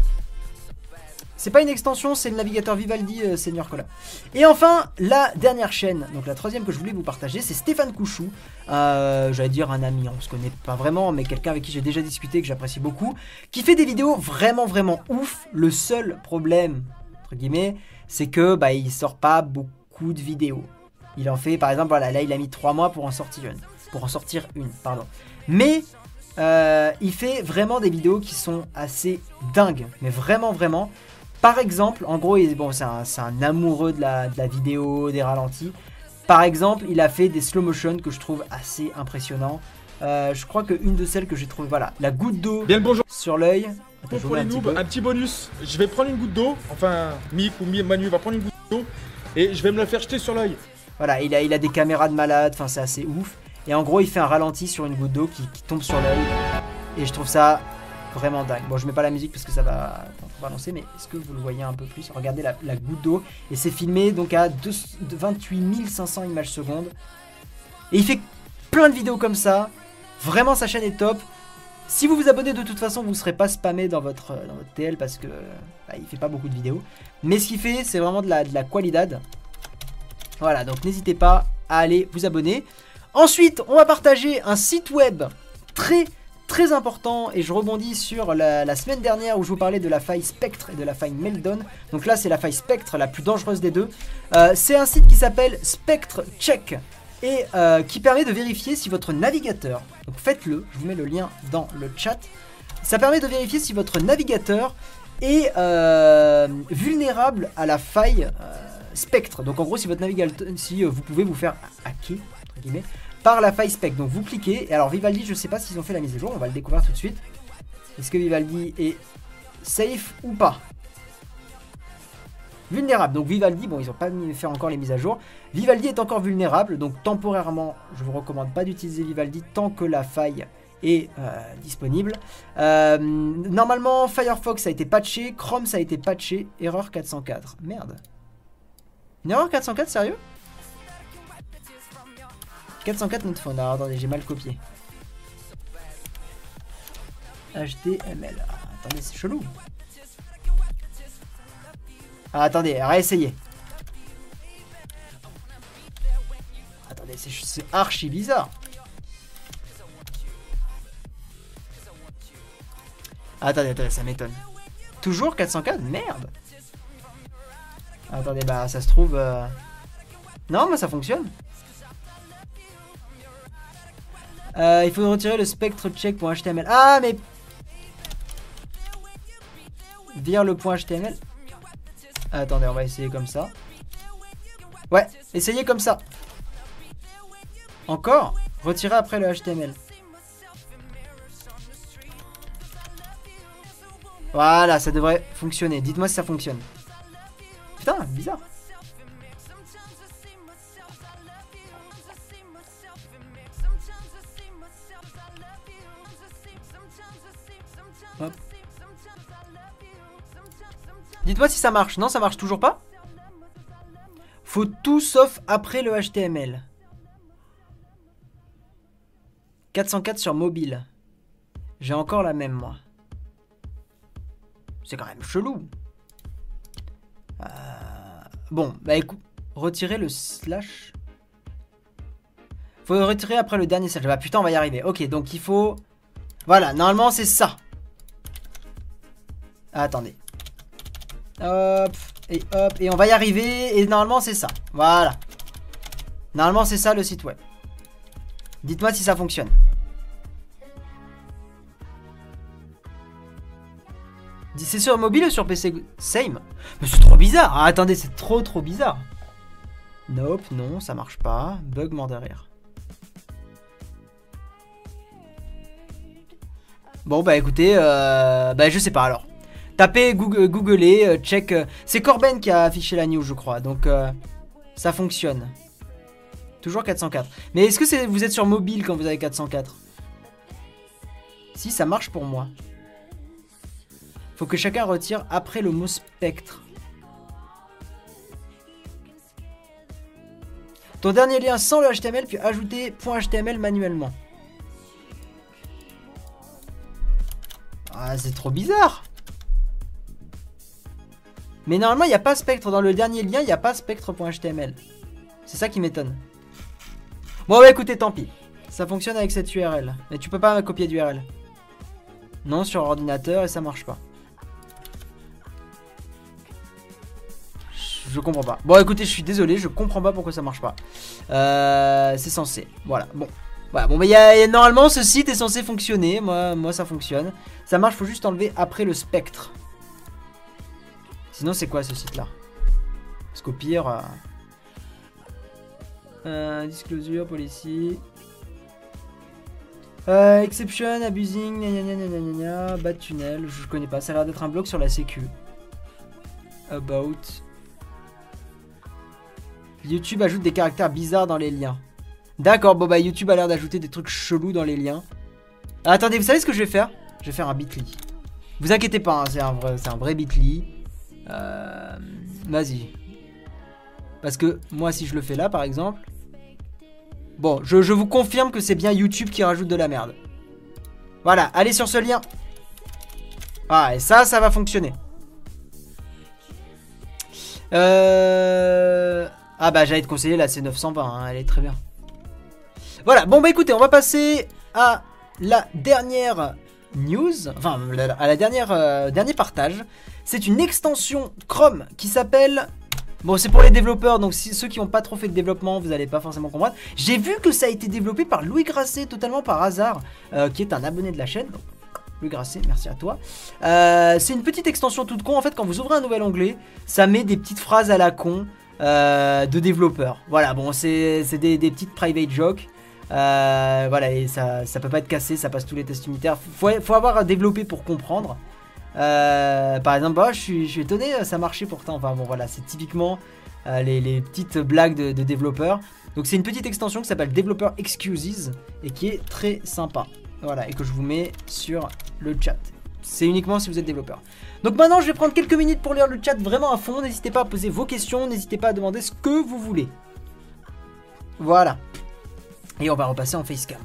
C'est pas une extension, c'est le navigateur Vivaldi euh, Senior Cola. Et enfin, la dernière chaîne, donc la troisième que je voulais vous partager, c'est Stéphane Couchou. Euh, J'allais dire un ami, on se connaît pas vraiment, mais quelqu'un avec qui j'ai déjà discuté, que j'apprécie beaucoup, qui fait des vidéos vraiment vraiment ouf. Le seul problème, entre guillemets, c'est que bah, il sort pas beaucoup de vidéos. Il en fait, par exemple, voilà, là il a mis 3 mois pour en sortir une. Pour en sortir une, pardon. Mais euh, il fait vraiment des vidéos qui sont assez dingues. Mais vraiment, vraiment. Par exemple, en gros, il- bon, c'est un, amoureux de la, de la vidéo, des ralentis. Par exemple, il a fait des slow motion que je trouve assez impressionnants. Euh, je crois qu'une de celles que j'ai trouvé, voilà, la goutte d'eau Bien le bonjour sur l'œil. Pour, les un petit noobs, un petit bonus. Je vais prendre une goutte d'eau, enfin Mick ou Manu va prendre une goutte d'eau et je vais me la faire jeter sur l'œil. Voilà, il a, il a des caméras de malade, enfin c'est assez ouf. Et en gros, il fait un ralenti sur une goutte d'eau qui, qui tombe sur l'œil. Et je trouve ça vraiment dingue. Bon, je mets pas la musique parce que ça va balancer, mais est-ce que vous le voyez un peu plus? Regardez la, goutte d'eau. Et c'est filmé donc à deux- de 28 500 images secondes. Et il fait plein de vidéos comme ça. Vraiment, sa chaîne est top. Si vous vous abonnez de toute façon, vous ne serez pas spammé dans votre, dans votre TL parce que bah, il fait pas beaucoup de vidéos. Mais ce qu'il fait, c'est vraiment de la, de la qualidad. Voilà, donc n'hésitez pas à aller vous abonner. Ensuite, on va partager un site web très très important et je rebondis sur la, semaine dernière où je vous parlais de la faille Spectre et de la faille Meldon. Donc là, c'est la faille Spectre, la plus dangereuse des deux. Euh, c'est un site qui s'appelle Spectre Check et euh, qui permet de vérifier si votre navigateur, donc faites-le, je vous mets le lien dans le chat, ça permet de vérifier si votre navigateur est euh, vulnérable à la faille Spectre. Donc en gros, si votre navigateur, si vous pouvez vous faire hacker, entre guillemets, par la faille Spectre. Donc vous cliquez, et alors Vivaldi, je sais pas s'ils ont fait la mise à jour, on va le découvrir tout de suite. Est-ce que Vivaldi est safe ou pas? Vulnérable. Donc Vivaldi, bon, ils n'ont pas fait encore les mises à jour. Vivaldi est encore vulnérable, donc temporairement, je vous recommande pas d'utiliser Vivaldi tant que la faille est euh, disponible. Euh, normalement, Firefox a été patché, Chrome ça a été patché, erreur 404. Merde. Une erreur 404, sérieux? 404 notre. Alors attendez, j'ai mal copié. HTML. Ah, attendez, c'est chelou. Ah, attendez, réessayez. Attendez, c'est c'est archi bizarre. Attendez, attendez, ça m'étonne. Toujours 404 Merde Attendez, bah ça se trouve... euh, Non, mais ça fonctionne. Euh, il faut retirer le spectre check.html. Ah, mais... Vire le point .html. Attendez, on va essayer comme ça. Ouais, essayez comme ça. Encore Retirer après le HTML. Voilà, ça devrait fonctionner. Dites-moi si ça fonctionne. Putain, bizarre. Dites-moi si ça marche. Non, ça marche toujours pas Faut tout sauf après le HTML. 404 sur mobile. J'ai encore la même, moi. C'est quand même chelou. Euh, Bon, bah écoute, retirer le slash. Faut retirer après le dernier slash. Bah putain, on va y arriver. Ok, donc il faut. Voilà, normalement c'est ça. Ah, attendez. Hop, et hop, et on va y arriver. Et normalement c'est ça. Voilà. Normalement c'est ça le site web. Dites-moi si ça fonctionne. C'est sur mobile ou sur PC Same Mais c'est trop bizarre Ah, Attendez, c'est trop trop bizarre Nope, non, ça marche pas. Bug mort derrière. Bon, bah écoutez, euh, bah je sais pas alors. Tapez, Google, googlez, euh, check. euh, c'est Corben qui a affiché la news, je crois. Donc, euh, ça fonctionne. Toujours 404. Mais est-ce que vous êtes sur mobile quand vous avez 404 Si, ça marche pour moi. Faut que chacun retire après le mot spectre. Ton dernier lien sans le HTML, puis ajouter .html manuellement. Ah, c'est trop bizarre. Mais normalement, il n'y a pas spectre. Dans le dernier lien, il n'y a pas spectre.html. C'est ça qui m'étonne. Bon, bah écoutez, tant pis. Ça fonctionne avec cette URL. Mais tu peux pas copier d'URL. Non, sur ordinateur et ça marche pas. Je comprends pas. Bon, écoutez, je suis désolé, je comprends pas pourquoi ça marche pas. Euh, c'est censé. Voilà, bon. Voilà, bon, mais y a, normalement, ce site est censé fonctionner. Moi, moi, ça fonctionne. Ça marche, faut juste enlever après le spectre. Sinon, c'est quoi ce site-là Parce qu'au pire. Euh... Euh, disclosure, policy. Euh, exception, abusing, gna bad tunnel, je connais pas, ça a l'air d'être un bloc sur la sécu. About. YouTube ajoute des caractères bizarres dans les liens. D'accord, bon bah YouTube a l'air d'ajouter des trucs chelous dans les liens. Attendez, vous savez ce que je vais faire? Je vais faire un bit.ly. Vous inquiétez pas, hein, c'est un vrai, un vrai bit.ly. Euh, Vas-y. Parce que moi, si je le fais là, par exemple. Bon, je, vous confirme que c'est bien YouTube qui rajoute de la merde. Voilà, allez sur ce lien. Ah, et ça, ça va fonctionner. Euh... Ah bah j'allais te conseiller la C920, hein, elle est très bien. Voilà, bon bah écoutez, on va passer à la dernière news, enfin à la dernière euh, partage. C'est une extension Chrome qui s'appelle Bon, c'est pour les développeurs, donc si, ceux qui n'ont pas trop fait de développement, vous n'allez pas forcément comprendre. J'ai vu que ça a été développé par Louis Grasset, totalement par hasard, euh, qui est un abonné de la chaîne. Louis Grasset, merci à toi. Euh, c'est une petite extension toute con. En fait, quand vous ouvrez un nouvel onglet, ça met des petites phrases à la con euh, de développeurs. Voilà, bon, c'est des, petites private jokes. Voilà, et ça, ça peut pas être cassé, ça passe tous les tests unitaires. Faut, faut avoir développé pour comprendre. Euh, par exemple, bah, je, suis, étonné, ça marchait pourtant. Enfin bon, voilà, c'est typiquement euh, les, petites blagues de, de développeurs. Donc c'est une petite extension qui s'appelle Developer Excuses et qui est très sympa. Voilà, et que je vous mets sur le chat. C'est uniquement si vous êtes développeur. Donc maintenant, je vais prendre quelques minutes pour lire le chat vraiment à fond. N'hésitez pas à poser vos questions, n'hésitez pas à demander ce que vous voulez. Voilà. Et on va repasser en facecam.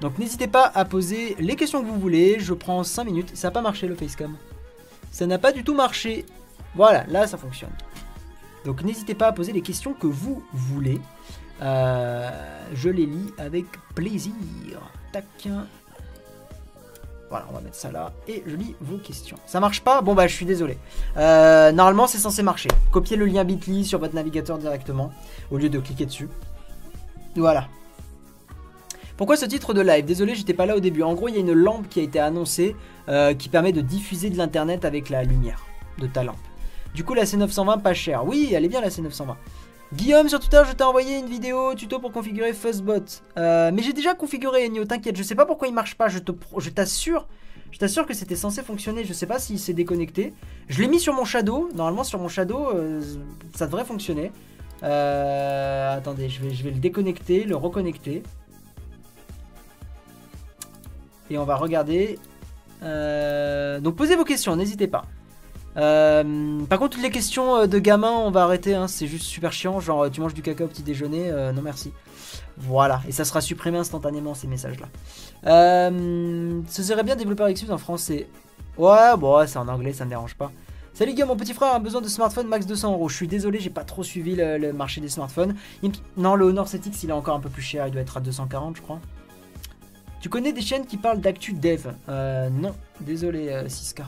Donc n'hésitez pas à poser les questions que vous voulez. Je prends 5 minutes. Ça n'a pas marché le facecam. Ça n'a pas du tout marché. Voilà, là ça fonctionne. Donc n'hésitez pas à poser les questions que vous voulez. Euh, je les lis avec plaisir. Tac. Voilà, on va mettre ça là. Et je lis vos questions. Ça marche pas? Bon bah je suis désolé. Euh, normalement c'est censé marcher. Copiez le lien bit.ly sur votre navigateur directement. Au lieu de cliquer dessus. Voilà. Pourquoi ce titre de live? Désolé, j'étais pas là au début. En gros, il y a une lampe qui a été annoncée euh, qui permet de diffuser de l'internet avec la lumière de ta lampe. Du coup, la C920 pas chère. Oui, elle est bien la C920. Guillaume sur Twitter, je t'ai envoyé une vidéo tuto pour configurer Fuzzbot. Euh, mais j'ai déjà configuré Enio, t'inquiète, je sais pas pourquoi il marche pas, je t'assure. Je t'assure que c'était censé fonctionner, je sais pas s'il s'est déconnecté. Je l'ai mis sur mon Shadow, normalement sur mon Shadow, euh, ça devrait fonctionner. Attendez, je vais, je vais le déconnecter, le reconnecter. Et on va regarder. Euh, donc posez vos questions, n'hésitez pas. Euh, par contre, toutes les questions euh, de gamin, on va arrêter. hein, c'est juste super chiant. Genre, tu manges du caca au petit déjeuner. non, merci. Voilà. Et ça sera supprimé instantanément, ces messages-là. Ce serait bien développeur excuse en français. Ouais, bon, c'est en anglais, ça me dérange pas. Salut Guillaume, mon petit frère a besoin de smartphone max 200 euros. Je suis désolé, j'ai pas trop suivi le, marché des smartphones. Non, le Honor 7X, il est encore un peu plus cher. Il doit être à 240, je crois. Tu connais des chaînes qui parlent d'actu dev? Euh, non. Désolé, euh, Siska.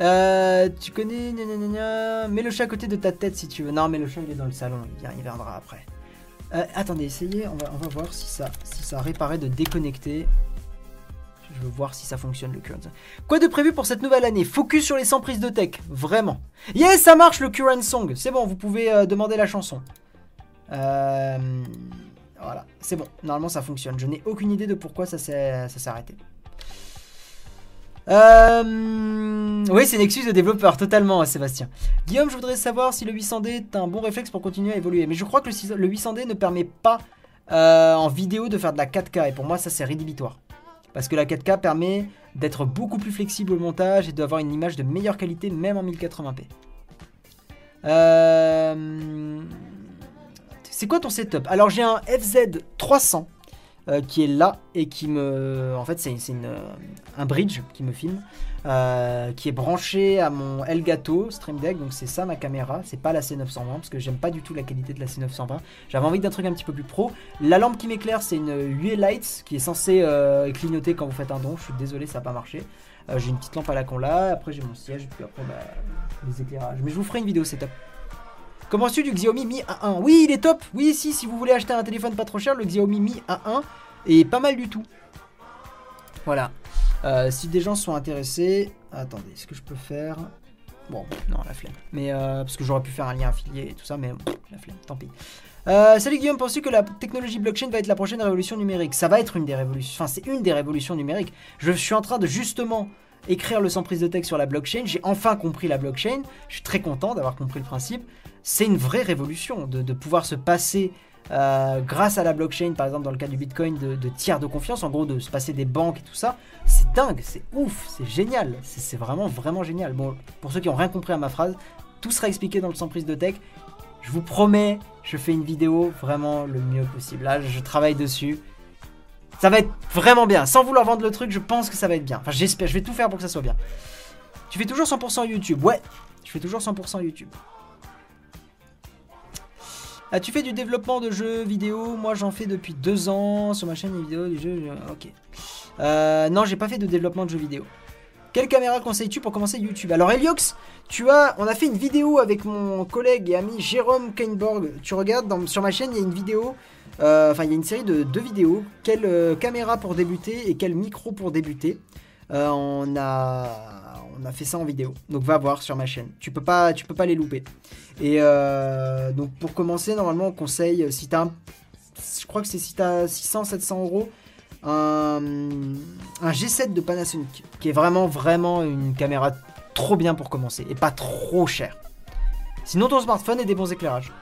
Euh, tu connais gna. Mets le chat à côté de ta tête si tu veux. Non, mais le chat il est dans le salon, il, viendra après. Euh, attendez, essayez, on va, on va voir si ça, si ça réparait de déconnecter. Je veux voir si ça fonctionne le current. Quoi de prévu pour cette nouvelle année? Focus sur les 100 prises de tech, vraiment. Yes, ça marche le current song. C'est bon, vous pouvez euh, demander la chanson. Euh, voilà, c'est bon. Normalement, ça fonctionne. Je n'ai aucune idée de pourquoi ça s'est arrêté. Euh, Oui, c'est une excuse de développeur, totalement, Sébastien. Guillaume, je voudrais savoir si le 800D est un bon réflexe pour continuer à évoluer. Mais je crois que le 6 le 800D ne permet pas euh, en vidéo de faire de la 4K. Et pour moi, ça, c'est rédhibitoire. Parce que la 4K permet d'être beaucoup plus flexible au montage et d'avoir une image de meilleure qualité, même en 1080p. Euh, C'est quoi ton setup? Alors, j'ai un FZ300 euh, qui est là et qui me. En fait, c'est euh, un bridge qui me filme, euh, qui est branché à mon Elgato Stream Deck. Donc, c'est ça ma caméra. C'est pas la C920 parce que j'aime pas du tout la qualité de la C920. J'avais envie d'un truc un petit peu plus pro. La lampe qui m'éclaire, c'est une UA Lights qui est censée clignoter quand vous faites un don. Je suis désolé, ça n'a pas marché. J'ai une petite lampe à la con là. Après, j'ai mon siège. Puis après, bah, les éclairages. Mais je vous ferai une vidéo setup. Comment tu du Xiaomi Mi A1 Oui, il est top. Oui, si, si vous voulez acheter un téléphone pas trop cher, le Xiaomi Mi A1 est pas mal du tout. Voilà. Euh, si des gens sont intéressés, attendez, est-ce que je peux faire? Bon, non, la flemme. Mais euh, parce que j'aurais pu faire un lien affilié et tout ça, mais pff, la flemme, tant pis. Euh, salut Guillaume, penses-tu que la technologie blockchain va être la prochaine révolution numérique? Ça va être une des révolutions, enfin c'est une des révolutions numériques. Je suis en train de justement écrire le sans prise de texte sur la blockchain. J'ai enfin compris la blockchain. Je suis très content d'avoir compris le principe. C'est une vraie révolution de, pouvoir se passer, euh, grâce à la blockchain, par exemple dans le cas du Bitcoin, de, de tiers de confiance, en gros de se passer des banques et tout ça. C'est dingue, c'est ouf, c'est génial. C'est c'est vraiment, vraiment génial. Bon, pour ceux qui n'ont rien compris à ma phrase, tout sera expliqué dans le sans prise de tech. Je vous promets, je fais une vidéo vraiment le mieux possible. Là, je travaille dessus. Ça va être vraiment bien. Sans vouloir vendre le truc, je pense que ça va être bien. Enfin, j'espère, je vais tout faire pour que ça soit bien. Tu fais toujours 100% YouTube Ouais, je fais toujours 100% YouTube. As-tu fait du développement de jeux vidéo Moi, j'en fais depuis deux ans sur ma chaîne des vidéos du jeu. je- Ok. Euh, non, j'ai pas fait de développement de jeux vidéo. Quelle caméra conseilles-tu pour commencer YouTube? Alors Eliox, tu as, on a fait une vidéo avec mon collègue et ami Jérôme Kainborg. Tu regardes sur ma chaîne, il y a une vidéo, euh, enfin il y a une série de deux vidéos. Quelle euh, caméra pour débuter et quel micro pour débuter? Euh, On a, on a fait ça en vidéo. Donc va voir sur ma chaîne. Tu peux pas, peux pas les louper. Et euh, donc pour commencer, normalement on conseille euh, si t'as, je crois que c'est si t'as 600, 700 euros, un, un G7 de Panasonic, qui est vraiment, vraiment une caméra trop bien pour commencer, et pas trop cher. Sinon, ton smartphone et des bons éclairages.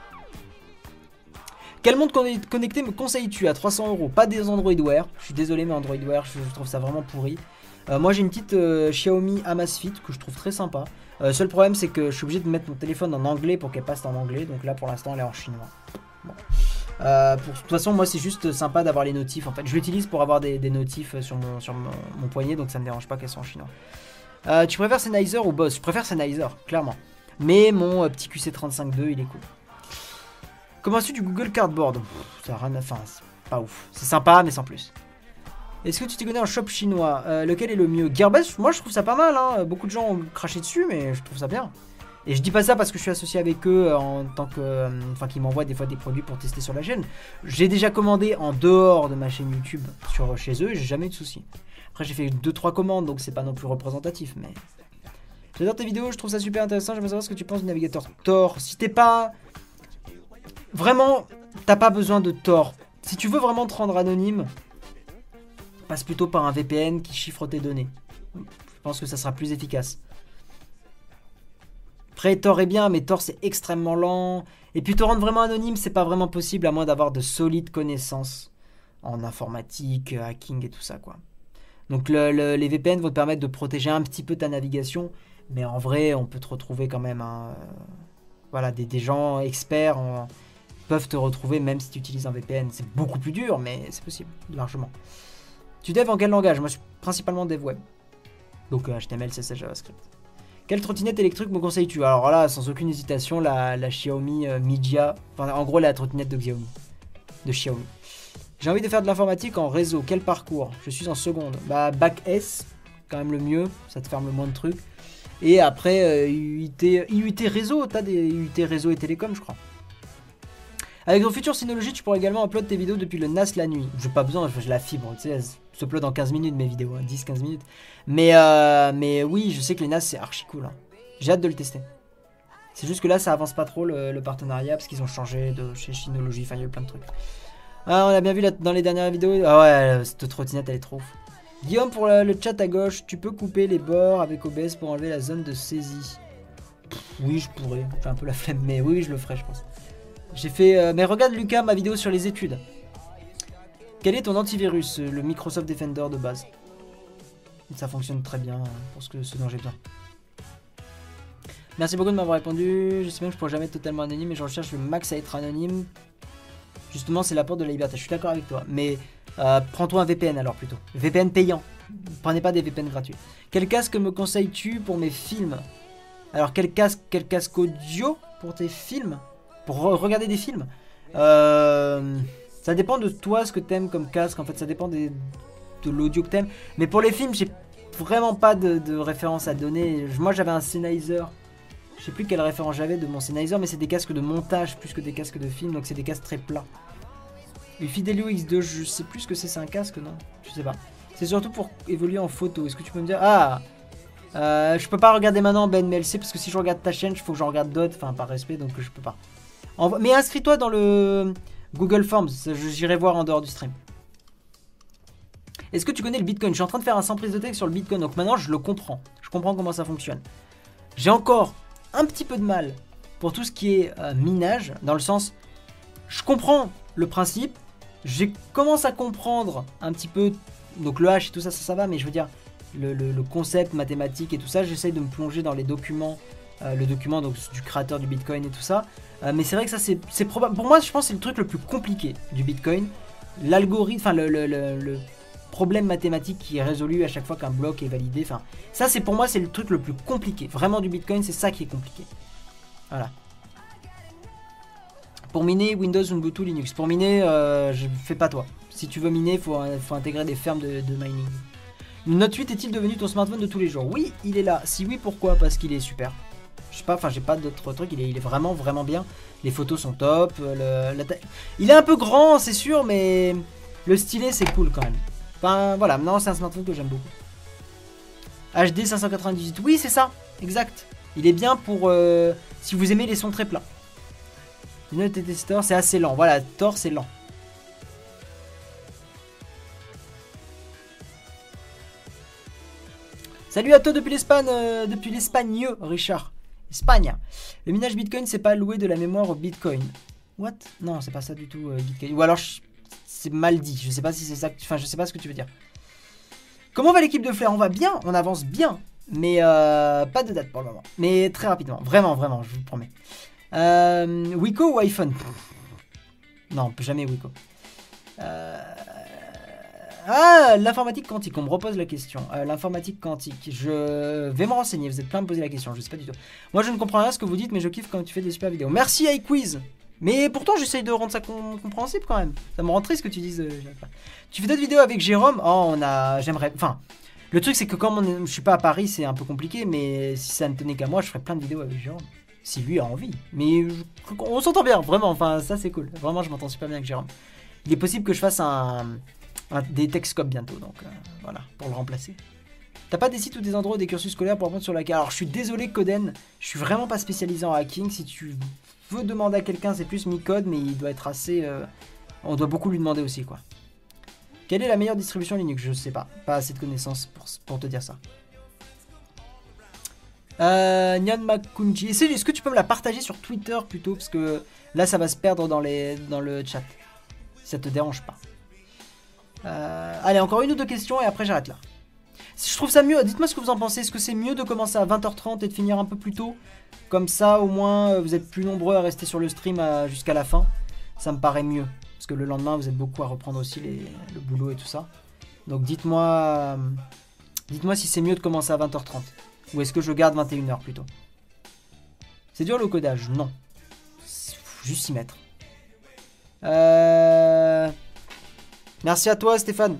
Quel monde conne- connecté me conseilles-tu à 300 euros? Pas des Android Wear. Je suis désolé, mais Android Wear, je trouve ça vraiment pourri. Euh, moi, j'ai une petite euh, Xiaomi Amazfit que je trouve très sympa. Euh, seul problème, c'est que je suis obligé de mettre mon téléphone en anglais pour qu'elle passe en anglais. Donc là, pour l'instant, elle est en chinois. Pour, de toute façon, moi, c'est juste sympa d'avoir les notifs. En fait, je l'utilise pour avoir des, notifs sur, mon, poignet, donc ça me dérange pas qu'elles soient en chinois. Tu préfères Sennheiser ou Boss Je préfère Sennheiser, clairement. Mais mon petit QC35-2, il est cool. Comment as-tu du Google Cardboard c'est pas ouf. C'est sympa, mais sans plus. Est-ce que tu t'y connais en shop chinois Euh, Lequel est le mieux? Gearbest, moi je trouve ça pas mal. Hein. Beaucoup de gens ont craché dessus, mais je trouve ça bien. Et je dis pas ça parce que je suis associé avec eux euh, en tant que. euh, Enfin, qu'ils m'envoient des fois des produits pour tester sur la chaîne. J'ai déjà commandé en dehors de ma chaîne YouTube sur, chez eux j'ai jamais eu de soucis. Après, j'ai fait 2-3 commandes donc c'est pas non plus représentatif, mais. J'adore tes vidéos, je trouve ça super intéressant. J'aimerais savoir ce que tu penses du navigateur Tor. Si t'es pas. Vraiment, t'as pas besoin de Tor. Si tu veux vraiment te rendre anonyme, passe plutôt par un VPN qui chiffre tes données. Je pense que ça sera plus efficace. Après, Tor est bien, mais Tor c'est extrêmement lent. Et puis te rendre vraiment anonyme, c'est pas vraiment possible à moins d'avoir de solides connaissances en informatique, hacking et tout ça, quoi. Donc le- le- les VPN vont te permettre de protéger un petit peu ta navigation, mais en vrai, on peut te retrouver quand même. hein, euh, voilà, des, gens experts en- peuvent te retrouver même si tu utilises un VPN. C'est beaucoup plus dur, mais c'est possible, largement. Tu dev en quel langage? Moi, je suis principalement dev web. Donc euh, HTML, CSS, JavaScript. Quelle trottinette électrique me conseilles-tu? Alors là, sans aucune hésitation, la, Xiaomi euh, Mijia. Enfin, en gros, la trottinette de Xiaomi. De Xiaomi. J'ai envie de faire de l'informatique en réseau. Quel parcours? Je suis en seconde. Bah, bac S, quand même le mieux. Ça te ferme le moins de trucs. Et après, euh, UIT, IUT réseau. T'as des IUT réseau et télécom, je crois. Avec ton futur Synology, tu pourras également upload tes vidéos depuis le NAS la nuit. J'ai pas besoin, j'ai la fibre, tu sais, elles se upload en 15 minutes mes vidéos, hein, 10-15 minutes. Mais, euh, mais oui, je sais que les NAS c'est archi cool. hein. J'ai hâte de le tester. C'est juste que là, ça avance pas trop le, partenariat parce qu'ils ont changé de chez Synology, enfin il y a eu plein de trucs. Ah, on a bien vu dans les dernières vidéos. Ah ouais, cette trottinette elle est trop ouf. Guillaume, pour le, chat à gauche, tu peux couper les bords avec OBS pour enlever la zone de saisie. Oui, je pourrais. J'ai un peu la flemme, mais oui, je le ferai, je pense. J'ai fait. euh, mais regarde Lucas, ma vidéo sur les études. Quel est ton antivirus euh, Le Microsoft Defender de base? Ça fonctionne très bien euh, pour ce, que, ce dont j'ai besoin. Merci beaucoup de m'avoir répondu. Je sais bien que je pourrais jamais être totalement anonyme, mais je recherche le max à être anonyme. Justement, c'est l'apport de la liberté. Je suis d'accord avec toi. Mais euh, prends-toi un VPN alors plutôt. VPN payant. Prenez pas des VPN gratuits. Quel casque me conseilles-tu pour mes films? Alors quel casque, quel casque audio pour tes films? Pour re- regarder des films Euh, Ça dépend de toi ce que t'aimes comme casque. En fait, ça dépend de l'audio que t'aimes. Mais pour les films, j'ai vraiment pas de, de référence à donner. Moi, j'avais un Sennheiser. Je sais plus quelle référence j'avais de mon Sennheiser, mais c'est des casques de montage plus que des casques de film, donc c'est des casques très plats. Le Fidelio X2, je sais plus ce que c'est, c'est un casque, non? Je sais pas. C'est surtout pour évoluer en photo. Est-ce que tu peux me dire? Ah euh, Je peux pas regarder maintenant Ben MLC parce que si je regarde ta chaîne, il faut que j'en regarde d'autres, enfin par respect, donc je peux pas. Mais inscris-toi dans le Google Forms, j'irai voir en dehors du stream. Est-ce que tu connais le Bitcoin? Je suis en train de faire un sans prise de texte sur le Bitcoin, donc maintenant je le comprends. Je comprends comment ça fonctionne. J'ai encore un petit peu de mal pour tout ce qui est euh, minage, dans le sens, je comprends le principe, je commence à comprendre un petit peu, donc le hash et tout ça, ça, va, mais je veux dire, le, le- concept mathématique et tout ça, j'essaye de me plonger dans les documents, le document donc, du créateur du Bitcoin et tout ça, Euh, mais c'est vrai que ça, c'est probable, pour moi, je pense que c'est le truc le plus compliqué du Bitcoin, l'algorithme, enfin le, problème mathématique qui est résolu à chaque fois qu'un bloc est validé, enfin, ça, c'est pour moi, c'est le truc le plus compliqué. Vraiment du Bitcoin, c'est ça qui est compliqué. Voilà. Pour miner Windows, Ubuntu, Linux. Pour miner, euh, je fais pas toi. Si tu veux miner, faut, faut intégrer des fermes de, de mining. Note 8 est-il devenu ton smartphone de tous les jours? Oui, il est là. Si oui, pourquoi? Parce qu'il est super. Je sais pas, enfin, j'ai pas d'autres trucs. Il est, vraiment, vraiment bien. Les photos sont top. euh, il est un peu grand, c'est sûr, mais le stylet, c'est cool quand même. Enfin, voilà. Maintenant, c'est un smartphone que j'aime beaucoup. HD 598, oui c'est ça, exact. Il est bien pour euh, si vous aimez les sons très plats. TT Store c'est assez lent, voilà, Tor c'est lent. Salut à toi depuis l'Espagne, euh, depuis l'Espagne, Richard. Espagne. Le minage Bitcoin, c'est pas louer de la mémoire au Bitcoin. What? Non, c'est pas ça du tout, euh, Bitcoin. Ou alors, c'est mal dit. Je sais pas si c'est ça. Enfin, je sais pas ce que tu veux dire. Comment va l'équipe de Flair? On va bien, on avance bien. Mais euh, pas de date pour le moment. Mais très rapidement. Vraiment, vraiment, je vous promets. Euh, Wiko ou iPhone? Non, jamais. Euh, Ah, l'informatique quantique, on me repose la question. Euh, l'informatique quantique, je vais me renseigner, vous êtes plein de poser la question, je sais pas du tout. Moi je ne comprends rien à ce que vous dites, mais je kiffe quand tu fais des super vidéos. Merci iQuiz Mais pourtant j'essaye de rendre ça com- compréhensible quand même. Ça me rend triste que tu dises... euh, tu fais d'autres vidéos avec Jérôme? Oh, on a... J'aimerais... Enfin, le truc c'est que comme on je suis pas à Paris, c'est un peu compliqué, mais si ça ne tenait qu'à moi, je ferais plein de vidéos avec Jérôme. Si lui a envie. Mais je- on s'entend bien, vraiment, enfin ça c'est cool. Vraiment je m'entends super bien avec Jérôme. Il est possible que je fasse un- des Texcopes bientôt, donc euh, voilà, pour le remplacer. T'as pas des sites ou des endroits ou des cursus scolaires pour apprendre sur la carte? Alors je suis désolé Coden, je suis vraiment pas spécialisé en hacking. Si tu veux demander à quelqu'un, c'est plus Micode, mais il doit être assez... euh, on doit beaucoup lui demander aussi, quoi. Quelle est la meilleure distribution Linux? Je sais pas, pas assez de connaissances pour, te dire ça. Euh, Nyan Makunji, est-ce que tu peux me la partager sur Twitter plutôt? Parce que là ça va se perdre dans, dans le chat. Ça te dérange pas. Euh, allez, encore une ou deux questions et après j'arrête là. Si je trouve ça mieux, dites-moi ce que vous en pensez. Est-ce que c'est mieux de commencer à 20h30 et de finir un peu plus tôt? Comme ça, au moins, euh, vous êtes plus nombreux à rester sur le stream euh, jusqu'à la fin. Ça me paraît mieux. Parce que le lendemain, vous êtes beaucoup à reprendre aussi le boulot et tout ça. Donc dites-moi dites-moi si c'est mieux de commencer à 20h30. Ou est-ce que je garde 21h plutôt? C'est dur le codage? Non. Faut juste s'y mettre. Euh... Merci à toi Stéphane.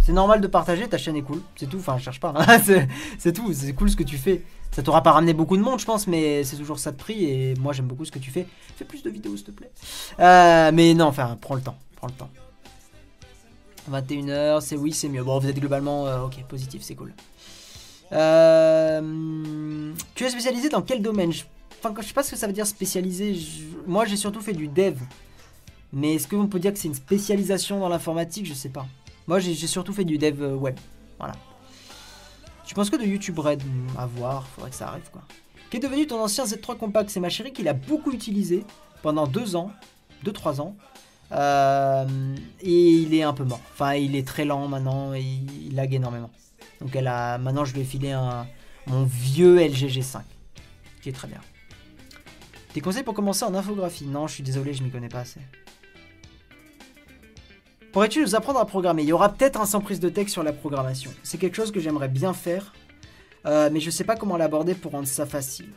C'est normal de partager, ta chaîne est cool. C'est tout, enfin je cherche pas. c'est tout, c'est cool ce que tu fais. Ça t'aura pas ramené beaucoup de monde je pense, mais c'est toujours ça de prix et moi j'aime beaucoup ce que tu fais. Fais plus de vidéos s'il te plaît. Euh, mais non, enfin prends le temps, prends le temps. 21h, c'est oui, c'est mieux. Bon, vous êtes globalement euh, ok, positif, c'est cool. Euh, tu es spécialisé dans quel domaine? Je... Enfin, je sais pas ce que ça veut dire spécialisé. Moi, j'ai surtout fait du dev. Mais est-ce qu'on peut dire que c'est une spécialisation dans l'informatique? Je sais pas. Moi, j'ai surtout fait du dev euh, web. Voilà. Tu penses que de YouTube Red? Hmm, À voir, faudrait que ça arrive quoi. Qu'est devenu ton ancien Z3 Compact? C'est ma chérie qui l'a beaucoup utilisé pendant deux ans, deux trois ans. Euh, et il est un peu mort. Enfin, il est très lent maintenant et il, lag énormément. Donc elle a, maintenant, je lui ai filé un, mon vieux LG G5, qui est très bien. Tes conseils pour commencer en infographie? Non, je suis désolé, je m'y connais pas assez. Pourrais-tu nous apprendre à programmer? Il y aura peut-être un sans prise de texte sur la programmation. C'est quelque chose que j'aimerais bien faire, euh, mais je sais pas comment l'aborder pour rendre ça facile.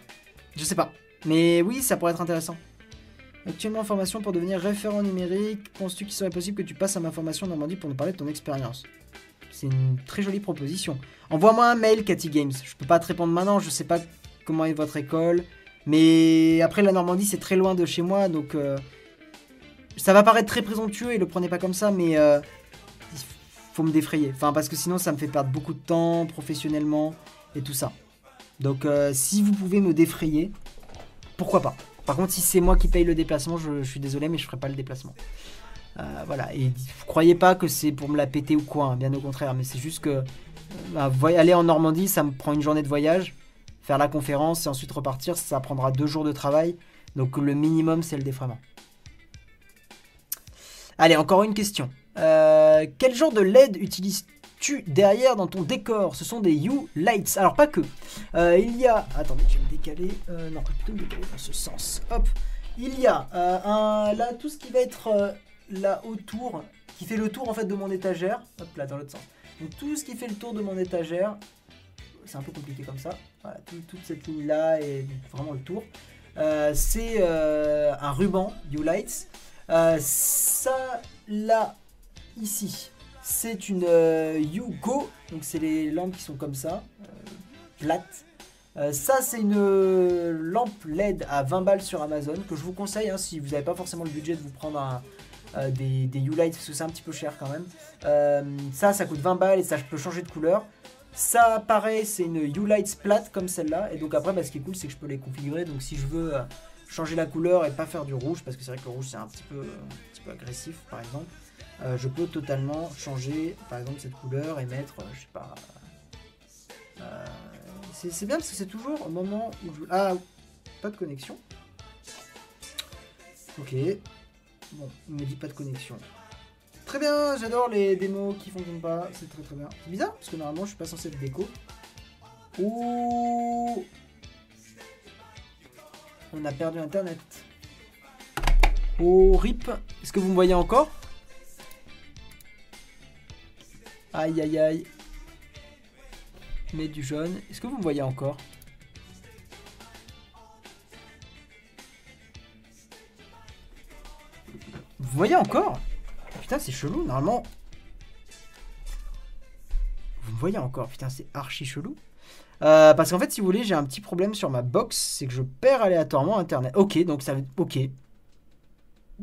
Je sais pas. Mais oui, ça pourrait être intéressant. Actuellement en formation pour devenir référent numérique, penses-tu qu'il serait possible que tu passes à ma formation Normandie pour nous parler de ton expérience? C'est une très jolie proposition. Envoie-moi un mail, Cathy Games. Je peux pas te répondre maintenant, je sais pas comment est votre école. Mais après, la Normandie, c'est très loin de chez moi, donc euh, ça va paraître très présomptueux et le prenez pas comme ça, mais euh, faut me défrayer. Enfin, parce que sinon, ça me fait perdre beaucoup de temps professionnellement et tout ça. Donc, euh, si vous pouvez me défrayer, pourquoi pas? Par contre, si c'est moi qui paye le déplacement, je, suis désolé, mais je ferai pas le déplacement. Euh, voilà, et vous croyez pas que c'est pour me la péter ou quoi, hein, bien au contraire, mais c'est juste que euh, aller en Normandie, ça me prend une journée de voyage, faire la conférence et ensuite repartir, ça prendra deux jours de travail, donc le minimum c'est le défraiement. Allez, encore une question. Euh, quel genre de LED utilises-tu derrière dans ton décor? Ce sont des U-Lights. Alors, pas que. Euh, il y a. Attendez, je vais me décaler. Euh, non, plutôt me décaler dans ce sens. Hop. Il y a euh, un, là tout ce qui va être là autour, qui fait le tour en fait de mon étagère. Hop là, dans l'autre sens. Donc tout ce qui fait le tour de mon étagère, c'est un peu compliqué comme ça. Voilà, tout- toute cette ligne là et vraiment le tour. C'est un ruban U-Lights. Euh, ça, là, ici, c'est une euh, Yugo. Donc, c'est les lampes qui sont comme ça, euh, plates. Euh, ça, c'est une lampe LED à 20 balles sur Amazon que je vous conseille hein, si vous n'avez pas forcément le budget de vous prendre un, des, des U-Lights parce que c'est un petit peu cher quand même. Ça, ça coûte 20 balles et ça peut changer de couleur. Ça, pareil, c'est une U-Lights plate comme celle-là. Et donc, après, bah, ce qui est cool, c'est que je peux les configurer. Donc, si je veux. Changer la couleur et pas faire du rouge parce que c'est vrai que le rouge c'est un petit peu, un petit peu agressif par exemple. Euh, je peux totalement changer par exemple cette couleur et mettre, euh, je sais pas, Euh, c'est c'est bien parce que c'est toujours au moment où je... Ah, pas de connexion. Ok. Bon, il me dit pas de connexion. Très bien, j'adore les démos qui fonctionnent pas, c'est très très bien. C'est bizarre, parce que normalement je suis pas censé être déco. Ouh On a perdu internet. Oh, rip Est-ce que vous me voyez encore? Aïe aïe aïe. Mais du jaune. Est-ce que vous me voyez encore? Vous voyez encore? Putain, c'est chelou, normalement. Vous me voyez encore, putain, c'est archi chelou. Euh, parce qu'en fait, si vous voulez, j'ai un petit problème sur ma box, c'est que je perds aléatoirement Internet. Ok, donc ça veut... Ok.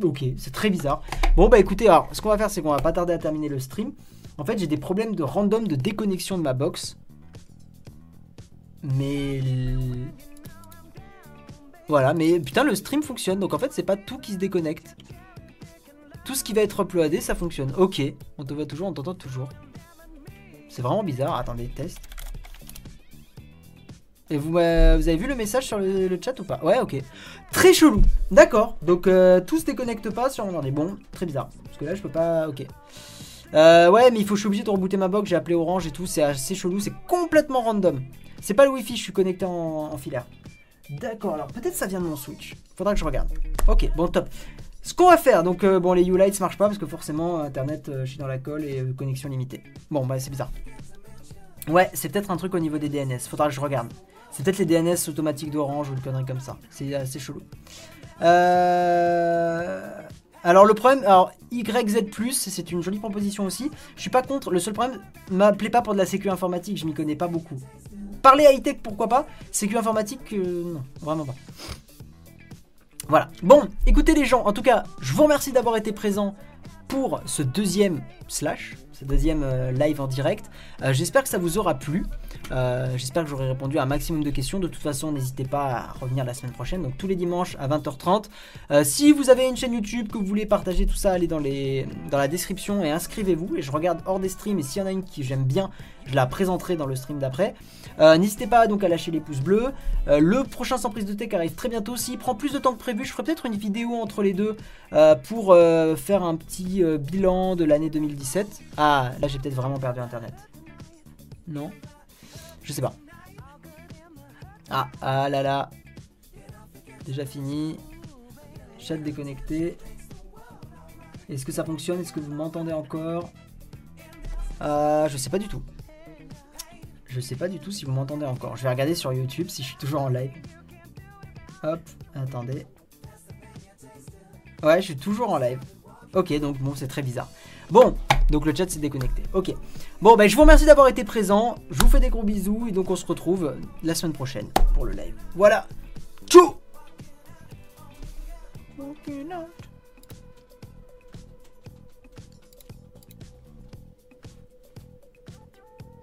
Ok, c'est très bizarre. Bon, bah écoutez, alors, ce qu'on va faire, c'est qu'on va pas tarder à terminer le stream. En fait, j'ai des problèmes de random de déconnexion de ma box. Mais... Voilà, mais putain, le stream fonctionne. Donc en fait, c'est pas tout qui se déconnecte. Tout ce qui va être uploadé, ça fonctionne. Ok, on te voit toujours, on t'entend toujours. C'est vraiment bizarre. Attendez, test. Et vous, avez vu le message sur le, chat ou pas? Ouais, ok. Très chelou. D'accord. Donc euh, tout se déconnecte pas sur mon ordi. Bon, très bizarre. Parce que là, je peux pas. Ok. Euh, ouais, mais il faut, je suis obligé de rebooter ma box. J'ai appelé Orange et tout. C'est assez chelou. C'est complètement random. C'est pas le Wi-Fi. Je suis connecté en, filaire. D'accord. Alors peut-être ça vient de mon Switch. Faudra que je regarde. Ok. Bon, top. Ce qu'on va faire, donc euh, bon les U-Lights marchent pas parce que forcément internet euh, je suis dans la colle et connexion limitée. Bon bah c'est bizarre. Ouais, c'est peut-être un truc au niveau des DNS, faudra que je regarde. C'est peut-être les DNS automatiques d'Orange ou une connerie comme ça. C'est assez chelou. Euh... Alors le problème, alors YZ+, c'est une jolie proposition aussi. Je suis pas contre, le seul problème, m'appelez pas pour de la sécu informatique, je m'y connais pas beaucoup. Parler high-tech, pourquoi pas? Sécu informatique, euh, non, vraiment pas. Voilà. Bon, écoutez les gens, en tout cas, je vous remercie d'avoir été présents pour ce deuxième slash, ce deuxième euh, live en direct. Euh, J'espère que ça vous aura plu. Euh, J'espère que j'aurai répondu à un maximum de questions. De toute façon, n'hésitez pas à revenir la semaine prochaine, donc tous les dimanches à 20h30. Euh, si vous avez une chaîne YouTube que vous voulez partager tout ça, allez dans, dans la description et inscrivez-vous. Et je regarde hors des streams et s'il y en a une qui j'aime bien, je la présenterai dans le stream d'après. Euh, N'hésitez pas donc à lâcher les pouces bleus. Euh, le prochain sans prise de tech arrive très bientôt. S'il prend plus de temps que prévu, je ferai peut-être une vidéo entre les deux euh, pour faire un petit bilan de l'année 2017. Ah, là j'ai peut-être vraiment perdu internet. Non? Je sais pas. Ah, ah là là. Déjà fini. Chat déconnecté. Est-ce que ça fonctionne? Est-ce que vous m'entendez encore? Je sais pas du tout. Je sais pas du tout si vous m'entendez encore. Je vais regarder sur YouTube si je suis toujours en live. Hop, attendez. Ouais, je suis toujours en live. Ok, donc bon, c'est très bizarre. Bon, donc le chat s'est déconnecté. Ok. Bon, ben je vous remercie d'avoir été présent. Je vous fais des gros bisous et donc on se retrouve la semaine prochaine pour le live. Voilà. Tchou.